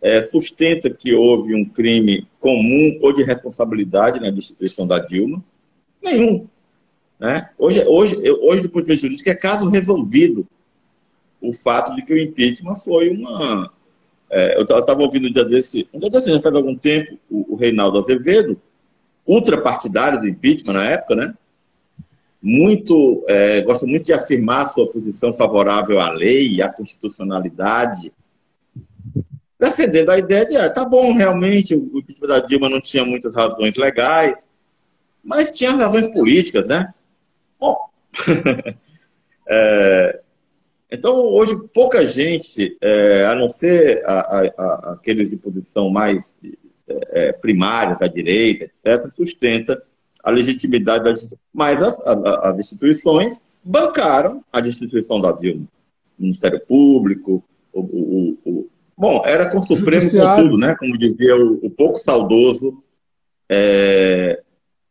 é, sustenta que houve um crime comum ou de responsabilidade na destituição da Dilma. Nenhum. Né? Hoje, hoje, hoje, do ponto de vista jurídico, é caso resolvido o fato de que o impeachment foi uma. É, eu estava ouvindo um dia desse, um dia desse, já faz algum tempo, o, o Reinaldo Azevedo, ultrapartidário do impeachment na época, né? Muito, é, gosta muito de afirmar sua posição favorável à lei, à constitucionalidade, defendendo a ideia de, ah, tá bom, realmente, o impeachment da Dilma não tinha muitas razões legais, mas tinha razões políticas, né? Bom, é, então hoje pouca gente, é, a não ser a, a, a, aqueles de posição mais é, primárias à direita, etc., sustenta a legitimidade das Mas as, as, instituições bancaram a destituição da Dilma. O Ministério Público, o, o, o bom, era com o Supremo com tudo, né? Como dizia o, o pouco saudoso é,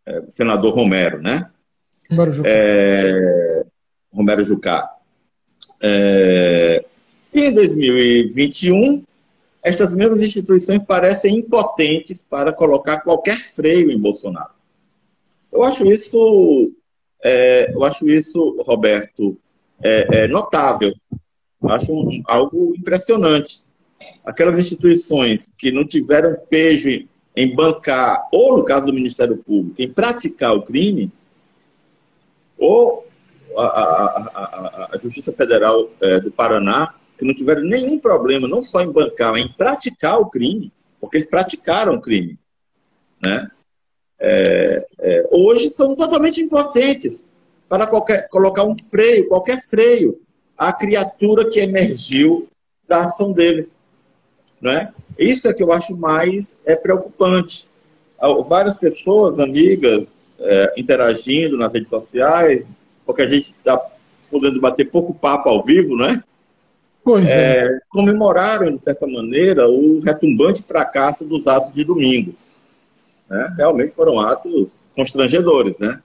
é, senador Romero, né? Romero Jucá. É, Romero Jucá. É, e em 2021, estas mesmas instituições parecem impotentes para colocar qualquer freio em Bolsonaro. Eu acho isso, é, eu acho isso, Roberto, é, é notável. Acho um, algo impressionante. Aquelas instituições que não tiveram pejo em, em bancar, ou no caso do Ministério Público, em praticar o crime, ou a, a, a, a Justiça Federal é, do Paraná que não tiveram nenhum problema, não só em bancar, em praticar o crime, porque eles praticaram o crime. Né? É, é, hoje são totalmente impotentes para qualquer, colocar um freio, qualquer freio, à criatura que emergiu da ação deles. Né? Isso é que eu acho mais é, preocupante. Várias pessoas, amigas, é, interagindo nas redes sociais, porque a gente está podendo bater pouco papo ao vivo, né? É, é. comemoraram, de certa maneira, o retumbante fracasso dos atos de domingo. Né? Realmente foram atos constrangedores, né?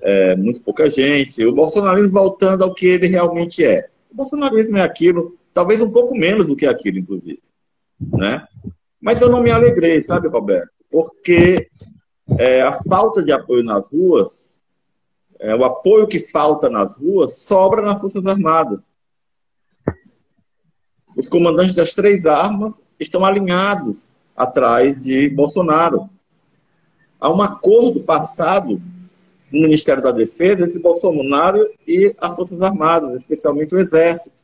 É, muito pouca gente. O bolsonarismo voltando ao que ele realmente é. O bolsonarismo é aquilo, talvez um pouco menos do que aquilo, inclusive. Né? Mas eu não me alegrei, sabe, Roberto? Porque é, a falta de apoio nas ruas, é, o apoio que falta nas ruas, sobra nas Forças Armadas. Os comandantes das três armas estão alinhados atrás de Bolsonaro. Há um acordo passado no Ministério da Defesa entre Bolsonaro e as Forças Armadas, especialmente o Exército.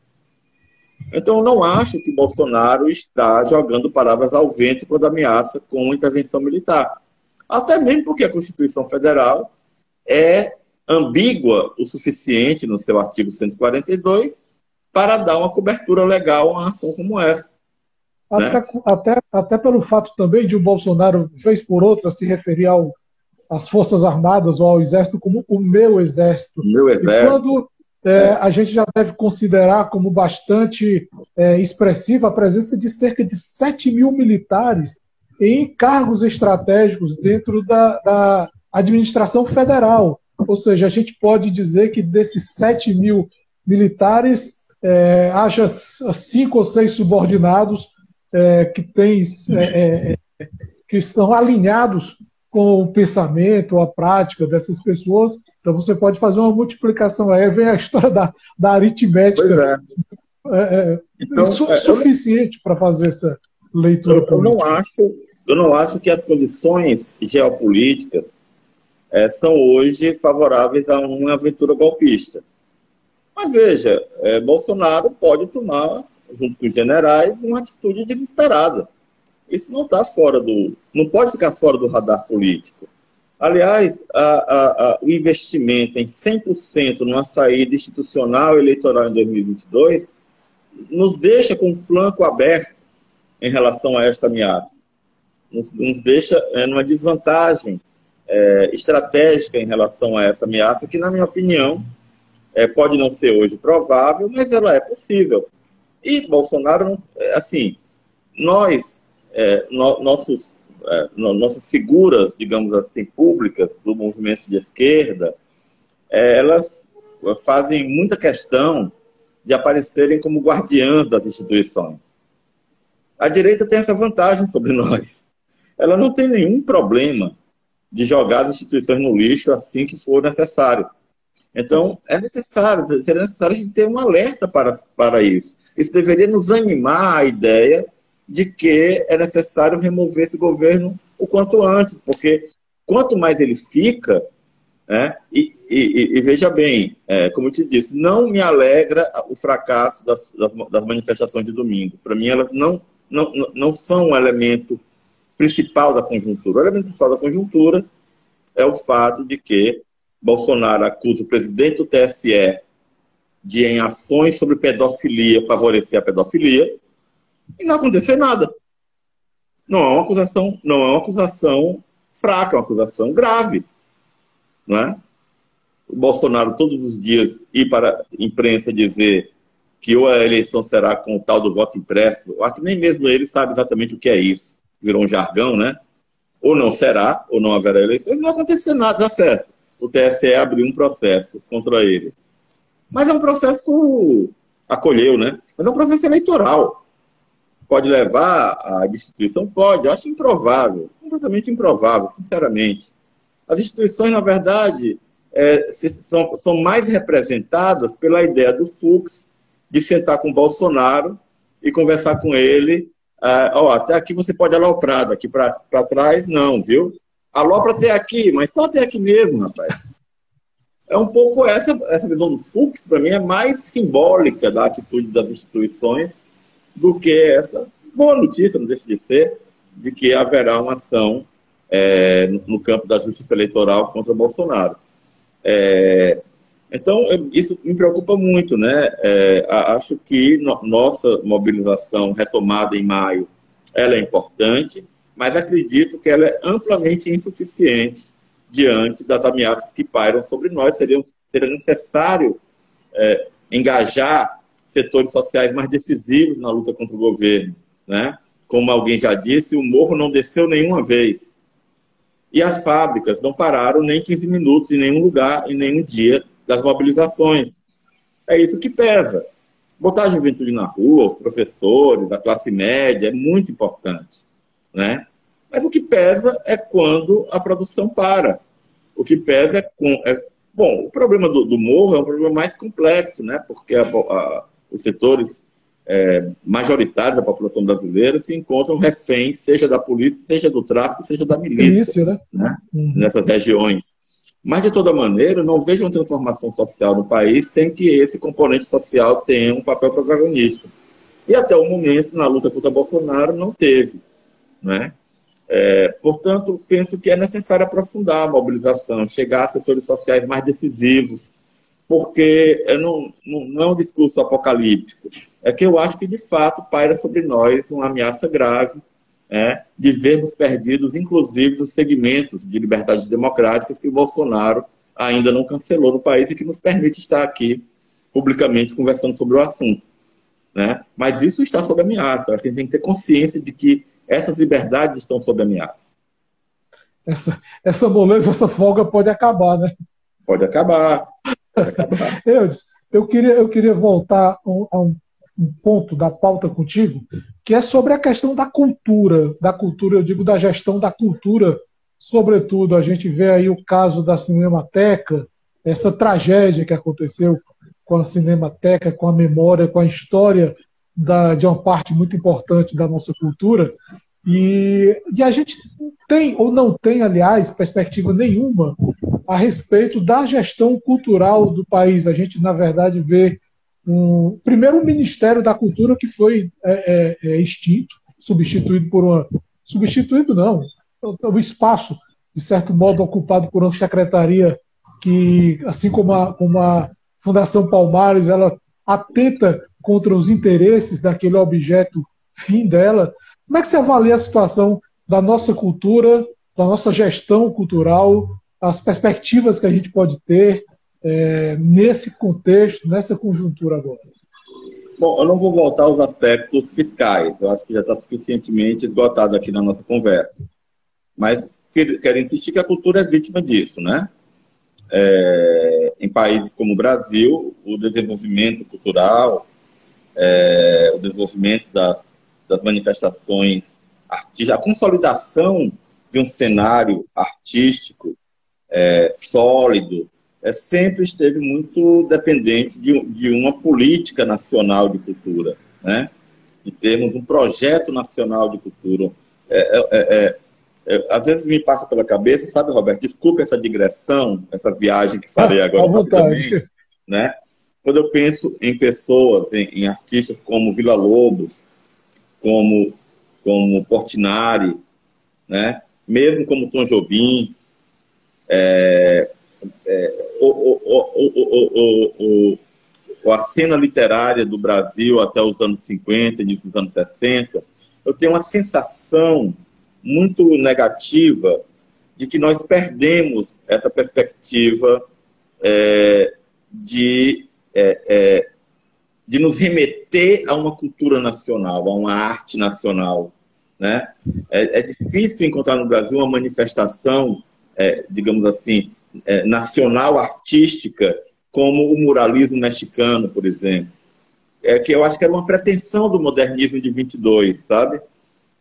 Então, eu não acho que Bolsonaro está jogando palavras ao vento quando ameaça com intervenção militar. Até mesmo porque a Constituição Federal é ambígua o suficiente no seu artigo 142 para dar uma cobertura legal a uma ação como essa. Até, né? até, até pelo fato também de o Bolsonaro, vez por outra, se referir ao, às Forças Armadas ou ao Exército como o meu Exército. Meu Exército. E quando é, a gente já deve considerar como bastante é, expressiva a presença de cerca de 7 mil militares em cargos estratégicos dentro da, da administração federal. Ou seja, a gente pode dizer que desses 7 mil militares, é, haja cinco ou seis subordinados é, que, tem, é, é, que estão alinhados com o pensamento, a prática dessas pessoas. Então você pode fazer uma multiplicação aí, vem a história da, da aritmética. É. É, então, su suficiente para fazer essa leitura. Eu, eu, não acho, eu não acho que as condições geopolíticas é, são hoje favoráveis a uma aventura golpista. Mas veja, é, Bolsonaro pode tomar, junto com os generais, uma atitude desesperada. Isso não está fora do. não pode ficar fora do radar político. Aliás, a, a, a, o investimento em 100% numa saída institucional eleitoral em 2022 nos deixa com o flanco aberto em relação a esta ameaça. Nos, nos deixa é, numa desvantagem é, estratégica em relação a essa ameaça, que, na minha opinião, é, pode não ser hoje provável, mas ela é possível. E Bolsonaro, é, assim, nós, é, no, nossos, é, no, nossas figuras, digamos assim, públicas do movimento de esquerda, é, elas fazem muita questão de aparecerem como guardiãs das instituições. A direita tem essa vantagem sobre nós. Ela não tem nenhum problema de jogar as instituições no lixo assim que for necessário. Então, é necessário, seria necessário ter um alerta para, para isso. Isso deveria nos animar a ideia de que é necessário remover esse governo o quanto antes, porque quanto mais ele fica, né, e, e, e, veja bem, é, como eu te disse, não me alegra o fracasso das, das, das manifestações de domingo. Para mim, elas não, não, não são um elemento principal da conjuntura. O elemento principal da conjuntura é o fato de que Bolsonaro acusa o presidente do TSE de, em ações sobre pedofilia, favorecer a pedofilia, e não acontecer nada. Não é uma acusação, não é uma acusação fraca, é uma acusação grave. Não é? O Bolsonaro todos os dias ir para a imprensa dizer que ou a eleição será com o tal do voto impresso, eu acho que nem mesmo ele sabe exatamente o que é isso virou um jargão, né? Ou não será, ou não haverá eleições, não vai acontecer nada, tá certo. O TSE abriu um processo contra ele. Mas é um processo, acolheu, né? Mas é um processo eleitoral. Pode levar à destituição? Pode, eu acho improvável, completamente improvável, sinceramente. As instituições, na verdade, é, são, são mais representadas pela ideia do Fux de sentar com Bolsonaro e conversar com ele ah, ó, até aqui você pode aloprar, daqui para trás não, viu? Alopra até aqui, mas só até aqui mesmo, rapaz. É um pouco essa, essa visão do Fux, para mim, é mais simbólica da atitude das instituições do que essa boa notícia, não deixa de ser, de que haverá uma ação é, no campo da justiça eleitoral contra Bolsonaro. É, então, isso me preocupa muito, né? É, acho que no, nossa mobilização retomada em maio, ela é importante, mas acredito que ela é amplamente insuficiente diante das ameaças que pairam sobre nós. Seria, seria necessário é, engajar setores sociais mais decisivos na luta contra o governo, né? Como alguém já disse, o morro não desceu nenhuma vez. E as fábricas não pararam nem 15 minutos em nenhum lugar, em nenhum dia das mobilizações. É isso que pesa. Botar a juventude na rua, os professores, a classe média, é muito importante. Né? Mas o que pesa é quando a produção para. O que pesa é, com, é bom, o problema do, do, morro é um problema mais complexo, né? Porque a, a, os setores é, majoritários da população brasileira se encontram reféns, seja da polícia, seja do tráfico, seja da milícia, milícia né? né? Uhum. nessas regiões. Mas, de toda maneira, não vejo uma transformação social no país sem que esse componente social tenha um papel protagonista. E até o momento, na luta contra Bolsonaro, não teve. Né? É, portanto, penso que é necessário aprofundar a mobilização, chegar a setores sociais mais decisivos, porque não, não, não é um discurso apocalíptico. É que eu acho que, de fato, paira sobre nós uma ameaça grave é, de vermos perdidos, inclusive, os segmentos de liberdades democráticas que o Bolsonaro ainda não cancelou no país e que nos permite estar aqui publicamente conversando sobre o assunto. Né? Mas isso está sob ameaça. A gente tem que ter consciência de que essas liberdades estão sob ameaça. Essa, essa moleza, essa folga pode acabar, né? Pode acabar. Pode acabar. eu, eu, queria, eu queria voltar a um, um ponto da pauta contigo, que é sobre a questão da cultura, da cultura, eu digo da gestão da cultura, sobretudo a gente vê aí o caso da Cinemateca, essa tragédia que aconteceu com a Cinemateca, com a memória, com a história da, de uma parte muito importante da nossa cultura, e, e, a gente tem, ou não tem, aliás, perspectiva nenhuma a respeito da gestão cultural do país. A gente, na verdade, vê um, primeiro o Ministério da Cultura que foi é, é, é extinto, substituído por uma. Substituído não, o espaço, de certo modo, ocupado por uma secretaria que, assim como a, como a Fundação Palmares, ela atenta contra os interesses daquele objeto fim dela. Como é que você avalia a situação da nossa cultura, da nossa gestão cultural, as perspectivas que a gente pode ter é, nesse contexto, nessa conjuntura agora? Bom, eu não vou voltar aos aspectos fiscais, eu acho que já está suficientemente esgotado aqui na nossa conversa. Mas quero insistir que a cultura é vítima disso, né? É, em países como o Brasil, o desenvolvimento cultural, é, o desenvolvimento das, das manifestações artísticas, a consolidação de um cenário artístico é, sólido, é, sempre esteve muito dependente de, de, uma política nacional de cultura, né? de termos um projeto nacional de cultura. É, é, é, é, às vezes me passa pela cabeça, sabe, Roberto? Desculpe essa digressão, essa viagem que farei ah, agora. Né? Quando eu penso em pessoas, em, em artistas como Vila Lobos, como, como Portinari, né? mesmo como Tom Jobim, é, é, o, o, o, a cena literária do Brasil até os anos 50, início dos anos 60, eu tenho uma sensação muito negativa de que nós perdemos essa perspectiva é, de, é, é, de nos remeter a uma cultura nacional, a uma arte nacional. Né? É, é difícil encontrar no Brasil uma manifestação, é, digamos assim, é, nacional artística, como o muralismo mexicano, por exemplo. É que eu acho que era uma pretensão do modernismo de 22, sabe?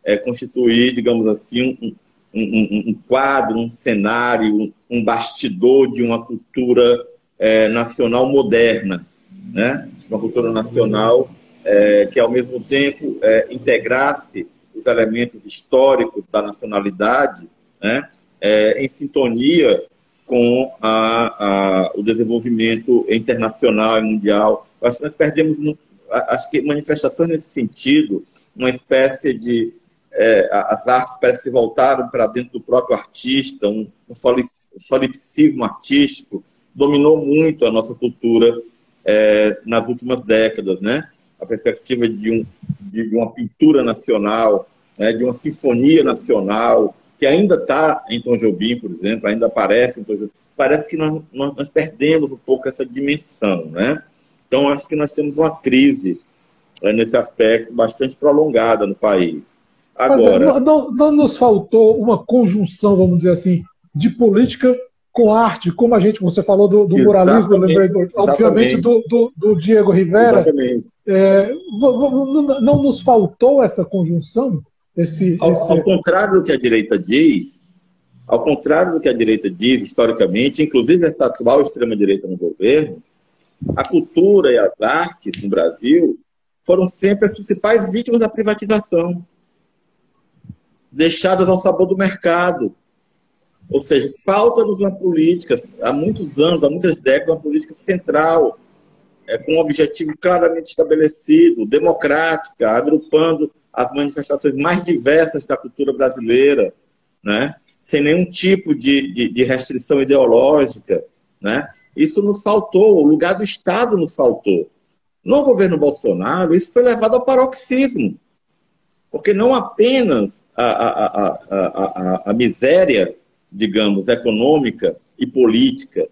É constituir, digamos assim, um, um, um, quadro, um cenário, um, bastidor de uma cultura é, nacional moderna, né? Uma cultura nacional é, que, ao mesmo tempo, é, integrasse os elementos históricos da nacionalidade, né? É, em sintonia com a, a, o desenvolvimento internacional e mundial. Acho que nós perdemos, acho que manifestações nesse sentido, uma espécie de é, as artes parecem se voltaram para dentro do próprio artista, um, um solipsismo artístico dominou muito a nossa cultura é, nas últimas décadas, né? A perspectiva de, um, de uma pintura nacional, né? de uma sinfonia nacional, que ainda está em Tom Jobim, por exemplo, ainda aparece em Tom Jobim, parece que nós, nós, perdemos um pouco essa dimensão, né? Então, acho que nós temos uma crise é, nesse aspecto bastante prolongada no país. Agora... Mas, não, não nos faltou uma conjunção, vamos dizer assim, de política com arte, como a gente, você falou do, do muralismo, eu lembrei, do, obviamente, do, do, do, Diego Rivera. É, não nos faltou essa conjunção? Esse, ao, esse... ao contrário do que a direita diz, ao contrário do que a direita diz historicamente, inclusive essa atual extrema-direita no governo, a cultura e as artes no Brasil foram sempre as principais vítimas da privatização, deixadas ao sabor do mercado. Ou seja, falta-nos uma política, há muitos anos, há muitas décadas, uma política central, é, com um objetivo claramente estabelecido, democrática, agrupando as manifestações mais diversas da cultura brasileira, né? sem nenhum tipo de, de, de restrição ideológica, né? Isso nos faltou, o lugar do Estado nos faltou. No governo Bolsonaro, isso foi levado ao paroxismo. Porque não apenas a, a, a, a miséria, digamos, econômica e política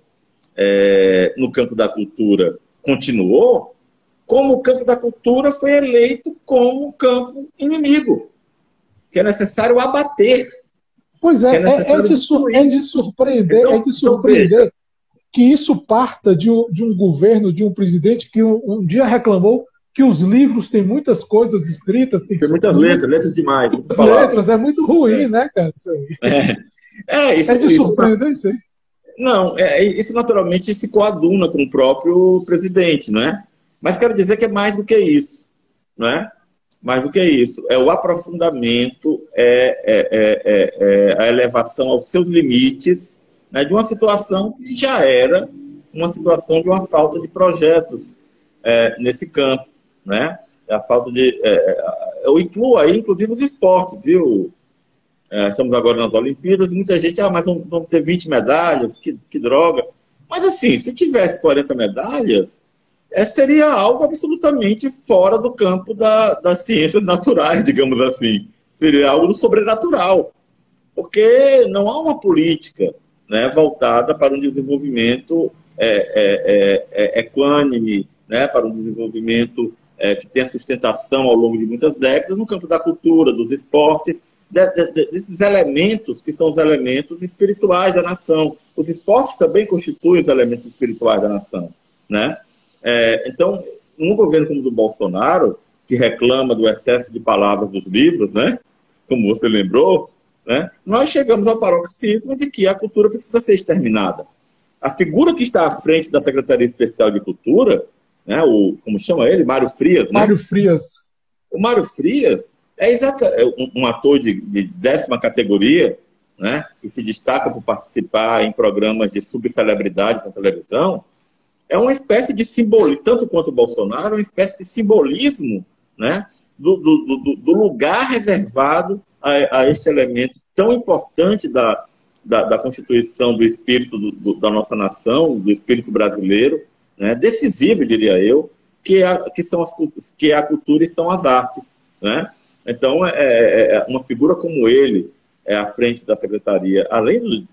é, no campo da cultura continuou, como o campo da cultura foi eleito como campo inimigo, que é necessário abater. Pois é, é, é, é, de, sur é de surpreender, então, é de então surpreender que isso parta de um, de um governo, de um presidente que um, um dia reclamou que os livros têm muitas coisas escritas. Tem, tem muitas letras, letras demais. Muitas letras, é muito ruim, é. né, cara? Isso aí. É, é, isso, é de isso, surpreender isso aí. Não, é, isso naturalmente se coaduna com o próprio presidente, não é? Mas quero dizer que é mais do que isso, não é? Mais do que isso. É o aprofundamento, é, é, é, é a elevação aos seus limites né, de uma situação que já era uma situação de uma falta de projetos nesse campo, né? A falta de... eu incluo aí, inclusive, os esportes, viu, é, estamos agora nas Olimpíadas, e muita gente, ah, mas vamos ter 20 medalhas, que, que droga. Mas assim, se tivesse 40 medalhas, é, seria algo absolutamente fora do campo da, das ciências naturais, digamos assim. Seria algo sobrenatural. Porque não há uma política né, voltada para um desenvolvimento é, é, é, é equânime, né, para um desenvolvimento é, que tenha sustentação ao longo de muitas décadas no campo da cultura, dos esportes de, de, desses elementos que são os elementos espirituais da nação. Os esportes também constituem os elementos espirituais da nação. Né? É, então, um governo como o do Bolsonaro, que reclama do excesso de palavras dos livros, né? como você lembrou, né? nós chegamos ao paroxismo de que a cultura precisa ser exterminada. A figura que está à frente da Secretaria Especial de Cultura, né, o, como chama ele? Mário Frias. Né? Mário Frias. O Mário Frias, é exata, é um, um ator de, de, décima categoria, né, que se destaca por participar em programas de subcelebridades na televisão, é uma espécie de simbolismo, tanto quanto o Bolsonaro, uma espécie de simbolismo né, do, do, do, do lugar reservado a, a este elemento tão importante da, da, da constituição do espírito do, da nossa nação, do espírito brasileiro, né, decisivo, diria eu, que é, que, são as, que é a cultura e são as artes. Né? Então, é, é, é, uma figura como ele é à frente da secretaria, além do,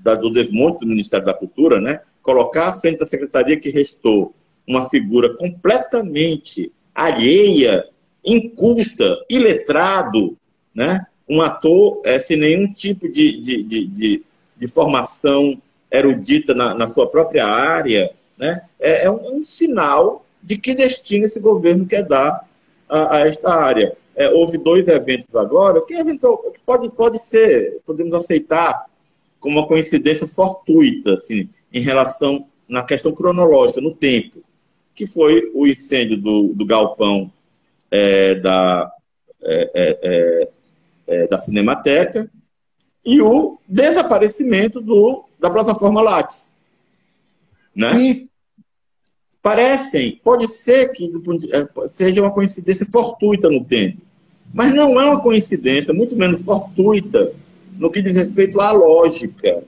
da, do desmonte do Ministério da Cultura, né, colocar à frente da secretaria que restou uma figura completamente alheia, inculta, iletrado, né, um ator é, sem nenhum tipo de, de, de, de, de formação erudita na, na, sua própria área, né, é, é um, um, sinal de que destino esse governo quer dar a, a esta área. É, houve dois eventos agora, que, eventual, pode, pode ser, podemos aceitar como uma coincidência fortuita, assim, em relação na questão cronológica, no tempo, que foi o incêndio do, do galpão é, da, é, é, é, é da Cinemateca e o desaparecimento do, da plataforma Lattes. Né? Sim parecem, pode ser que é, seja uma coincidência fortuita no tempo, mas não é uma coincidência, muito menos fortuita, no que diz respeito à lógica.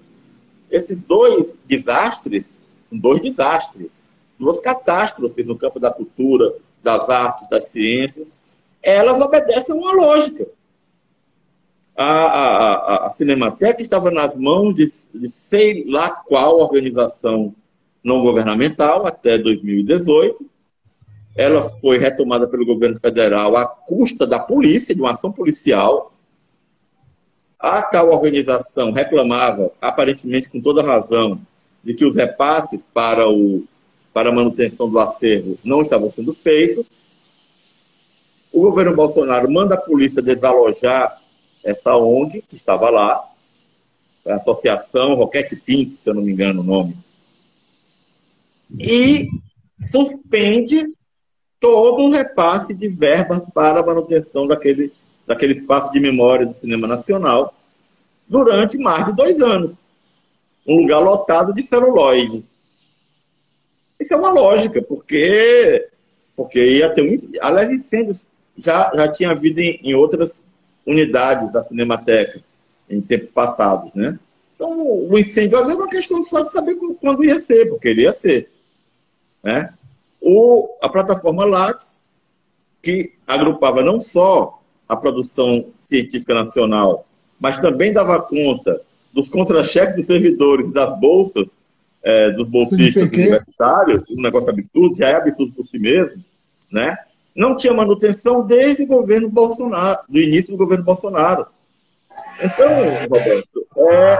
Esses dois desastres, dois desastres, duas catástrofes no campo da cultura, das artes, das ciências, elas obedecem a uma lógica. A, a, a, a Cinemateca estava nas mãos de, de sei lá qual organização não governamental até 2018. Ela foi retomada pelo governo federal à custa da polícia, de uma ação policial. A tal organização reclamava, aparentemente com toda razão, de que os repasses para, o, para a manutenção do acervo não estavam sendo feitos. O governo Bolsonaro manda a polícia desalojar essa ONG, que estava lá, a Associação Roquete Pinto, se eu não me engano o nome, e suspende todo o repasse de verbas para a manutenção daquele, daquele espaço de memória do cinema nacional durante mais de dois anos. Um lugar lotado de celuloide. Isso é uma lógica, porque, porque ia ter um. Aliás, incêndios já, já tinha havido em, em outras unidades da Cinemateca, em tempos passados, né? Então, o incêndio ali é uma questão só de saber quando ia ser, porque ele ia ser. Né? O, a plataforma Lattes, que agrupava não só a produção científica nacional, mas também dava conta dos contra-chefes dos servidores das bolsas, é, dos bolsistas universitários, um negócio absurdo, já é absurdo por si mesmo, né? não tinha manutenção desde o governo Bolsonaro, do início do governo Bolsonaro. Então, Roberto, é,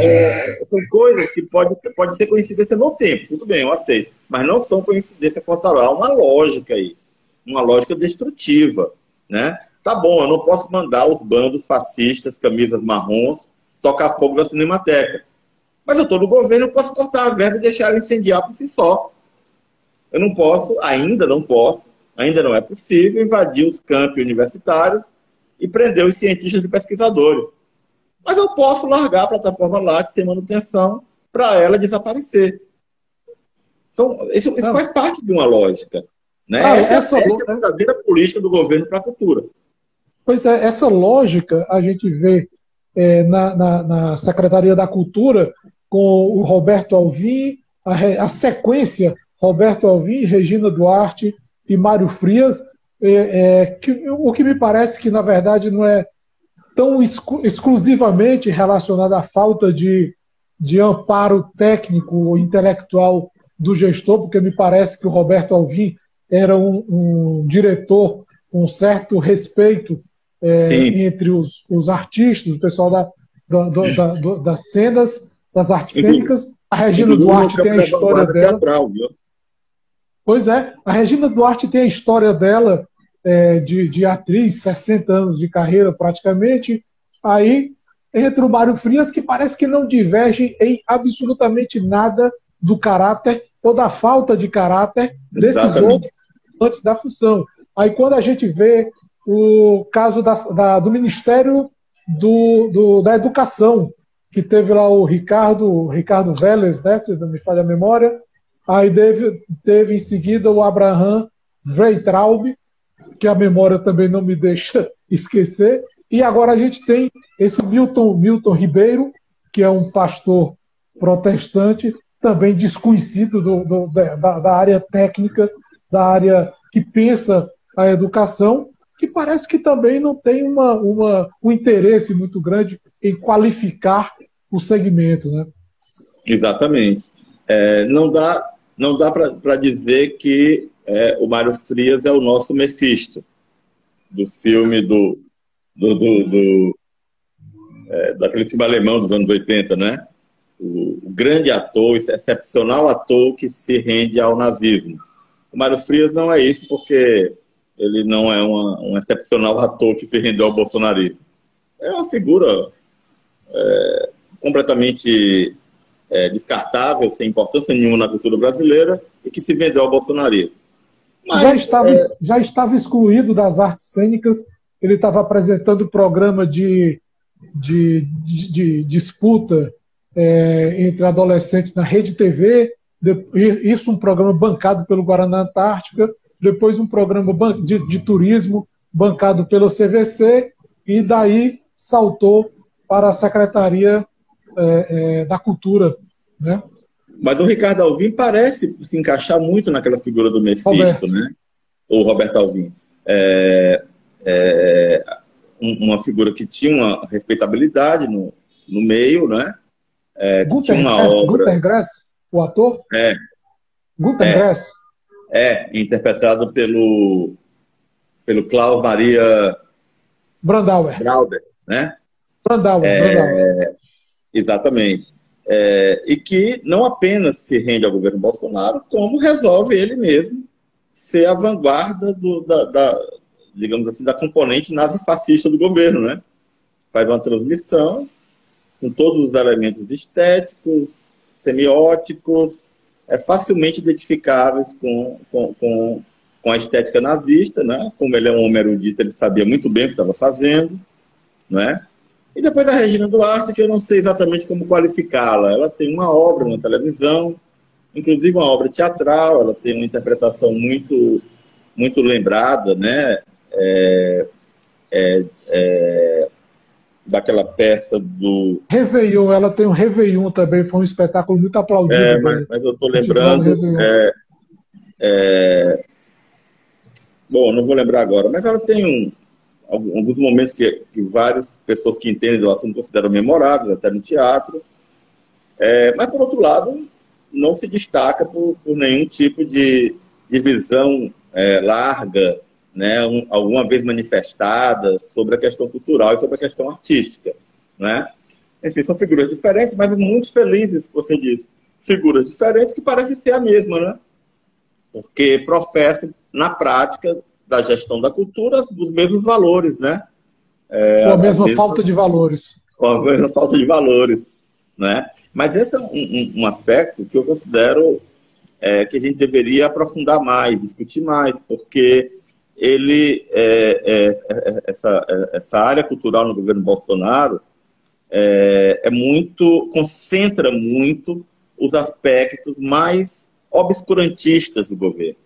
é, são coisas que pode, pode ser coincidência no tempo, tudo bem, eu aceito, mas não são coincidência contaral. Há uma lógica aí, uma lógica destrutiva. Né? Tá bom, eu não posso mandar os bandos fascistas, camisas marrons, tocar fogo na Cinemateca. Mas eu estou no governo, eu posso cortar a verba e deixar ela incendiar por si só. Eu não posso, ainda não posso, ainda não é possível invadir os campos universitários e prender os cientistas e pesquisadores. Mas eu posso largar a plataforma Lattes sem manutenção para ela desaparecer. Então, isso, isso faz parte de uma lógica. Né? Ah, essa é a verdadeira política do governo para a cultura. Pois é, essa lógica a gente vê é, na, na, na, Secretaria da Cultura com o Roberto Alvim, a, a sequência Roberto Alvim, Regina Duarte e Mário Frias, é, é, que, o que me parece que, na verdade, não é tão exclu exclusivamente relacionado à falta de, de amparo técnico ou intelectual do gestor, porque me parece que o Roberto Alvim era um, um diretor com um certo respeito é, entre os, os artistas, o pessoal da, da, da, da das cenas, das artes cênicas. A Regina Duarte tem a história dela. Teatral, pois é, a Regina Duarte tem a história dela é, de, de atriz, 60 anos de carreira praticamente. Aí entra o Mário Frias, que parece que não diverge em absolutamente nada do caráter ou da falta de caráter desses Exatamente. outros antes da fusão. Aí quando a gente vê o caso da, da, do Ministério do, do, da Educação, que teve lá o Ricardo, Ricardo Vélez, né, se não me falha a memória, aí teve, teve em seguida o Abraham Weintraub, que a memória também não me deixa esquecer, e agora a gente tem esse Milton, Milton Ribeiro, que é um pastor protestante, também desconhecido do, do, da, da área técnica, da área que pensa a educação, que parece que também não tem uma, uma, um interesse muito grande em qualificar o segmento. Né? Exatamente. É, não dá, não dá para dizer que é, o Mário Frias é o nosso Mephisto, do filme do, do, do, do é, daquele filme alemão dos anos 80, né? O, o, grande ator, excepcional ator que se rende ao nazismo. O Mário Frias não é isso porque ele não é uma, um excepcional ator que se rendeu ao bolsonarismo. É uma figura é, completamente é, descartável, sem importância nenhuma na cultura brasileira e que se vendeu ao bolsonarismo. Mas, já, estava, é... já estava excluído das artes cênicas, ele estava apresentando programa de, de, de, de disputa é, entre adolescentes na Rede TV, isso um programa bancado pelo Guaraná Antártica, depois um programa de, de turismo bancado pelo CVC, e daí saltou para a Secretaria é, é, da Cultura. Né? Mas o Ricardo Alvim parece se encaixar muito naquela figura do Mephisto, Roberto. né? Ou Roberto Alvim. É, é, uma figura que tinha uma respeitabilidade no, no meio, né? É, Guter, tinha uma obra... Guter Grass, o ator? É. Guter é. Grass. É, interpretado pelo, pelo Klaus Maria Brandauer. Brauder, né? Brandauer, é, Brandauer. Exatamente. É, e que não apenas se rende ao governo Bolsonaro, como resolve ele mesmo ser a vanguarda do, da, da, digamos assim, da componente nazifascista do governo, né? Faz uma transmissão com todos os elementos estéticos, semióticos, é, facilmente identificáveis com, com, com, com, a estética nazista, né? Como ele é um homem erudito, ele sabia muito bem o que estava fazendo, né? E depois a Regina Duarte, que eu não sei exatamente como qualificá-la. Ela tem uma obra na televisão, inclusive uma obra teatral, ela tem uma interpretação muito, muito lembrada, né? É, é, é, daquela peça do. Réveillon, ela tem um Réveillon também, foi um espetáculo muito aplaudido. É, mas, mas, eu estou lembrando. É, é, bom, não vou lembrar agora, mas ela tem um, alguns momentos que, que várias pessoas que entendem do assunto consideram memoráveis, até no teatro. É, mas, por outro lado, não se destaca por, por nenhum tipo de, de visão é, larga né, um, alguma vez manifestadas sobre a questão cultural e sobre a questão artística. Né? Enfim, são figuras diferentes, mas muito felizes, você disse. Figuras diferentes que parecem ser a mesma, né? Porque professam, na prática da gestão da cultura, os mesmos valores, né? É, com a mesma, a mesma falta de valores. Com a mesma falta de valores. Né? Mas esse é um, um, um aspecto que eu considero é, que a gente deveria aprofundar mais, discutir mais, porque ele, é, é, é, essa, essa área cultural no governo Bolsonaro é, é, muito, concentra muito os aspectos mais obscurantistas do governo.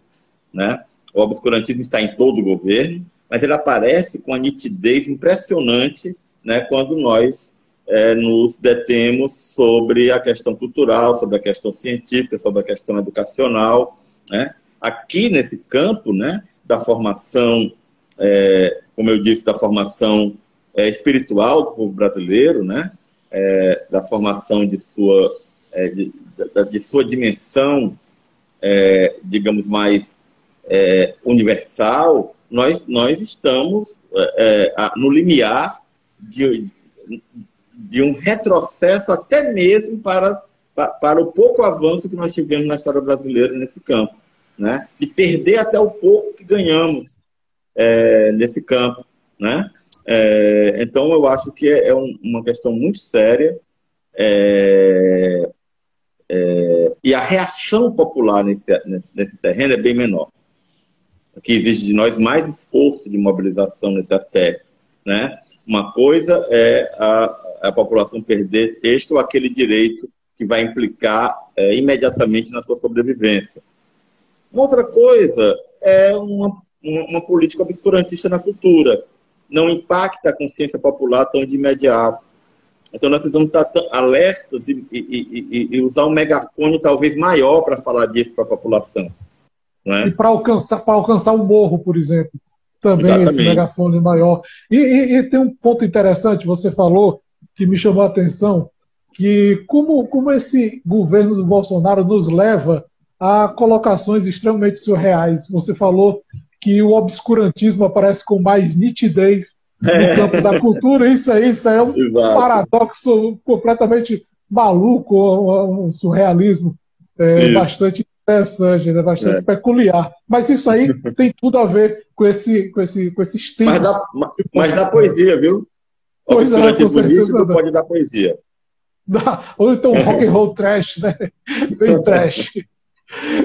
Né? O obscurantismo está em todo o governo, mas ele aparece com a nitidez impressionante né, quando nós é, nos detemos sobre a questão cultural, sobre a questão científica, sobre a questão educacional. Né? Aqui nesse campo, né, da formação, é, como eu disse, da formação é, espiritual do povo brasileiro, né? É, da formação de sua, é, de, de, de, sua dimensão, é, digamos, mais é, universal, nós, nós estamos no limiar de, de um retrocesso até mesmo para, para o pouco avanço que nós tivemos na história brasileira nesse campo né? de perder até o pouco que ganhamos é, nesse campo. Né? É, então, eu acho que é, é um, uma questão muito séria é, é, e a reação popular nesse, nesse, nesse, terreno é bem menor. Que exige de nós mais esforço de mobilização nesse aspecto. Né? Uma coisa é a, a população perder este ou aquele direito que vai implicar é, imediatamente na sua sobrevivência. Outra coisa é uma, uma política obscurantista na cultura. Não impacta a consciência popular tão de imediato. Então nós precisamos estar alertas e, e, e, e usar um megafone talvez maior para falar disso para a população. É? E para alcançar, alcançar o morro, por exemplo. Também Exatamente. esse megafone maior. E, tem um ponto interessante, você falou, que me chamou a atenção, que como, como esse governo do Bolsonaro nos leva a colocações extremamente surreais. Você falou que o obscurantismo aparece com mais nitidez no é. campo da cultura. Isso aí, isso aí é um Exato. paradoxo completamente maluco, um surrealismo é, bastante interessante, né, bastante é. peculiar. Mas isso aí tem tudo a ver com, esse, com, esse, com esses tempos. Mas dá, mas dá poesia, viu? Pois é, político pode dar poesia. Dá. Ou então rock and roll trash, né? Bem trash.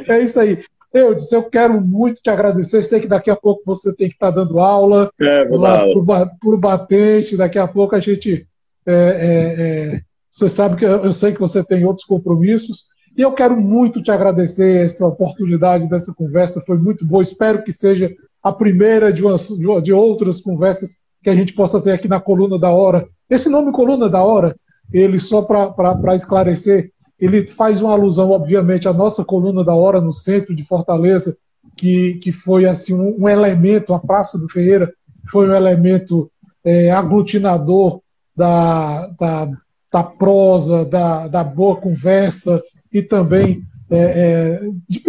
É isso aí. Eu disse, eu quero muito te agradecer. Sei que daqui a pouco você tem que estar dando aula, é, lá por, por batente. Daqui a pouco a gente. É, é, é, você sabe que eu, eu sei que você tem outros compromissos. E eu quero muito te agradecer essa oportunidade dessa conversa. Foi muito boa. Espero que seja a primeira de, umas, de outras conversas que a gente possa ter aqui na Coluna da Hora. Esse nome Coluna da Hora, ele só para esclarecer, ele faz uma alusão, obviamente, à nossa coluna da hora no centro de Fortaleza, que, que foi assim um, um elemento, a Praça do Ferreira foi um elemento é, aglutinador da, da, da prosa, da, da boa conversa e também é, é, de,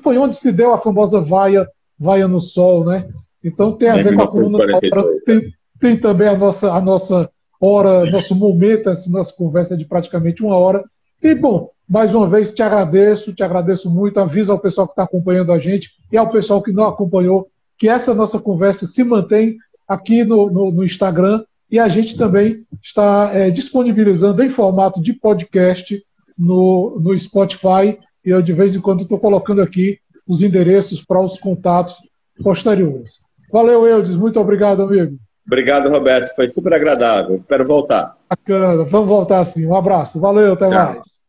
foi onde se deu a famosa vaia, vaia no sol, né? Então tem a ver com a coluna da hora, tem, tem também a nossa, a nossa hora, nosso momento, essa nossa conversa de praticamente uma hora, e, bom, mais uma vez te agradeço, te agradeço muito. Avisa ao pessoal que está acompanhando a gente e ao pessoal que não acompanhou que essa nossa conversa se mantém aqui no, no, no Instagram e a gente também está é, disponibilizando em formato de podcast no, no Spotify. E eu, de vez em quando, estou colocando aqui os endereços para os contatos posteriores. Valeu, Eudes. Muito obrigado, amigo. Obrigado, Roberto. Foi super agradável. Espero voltar. Bacana. Vamos voltar sim. Um abraço. Valeu, até Tchau. mais.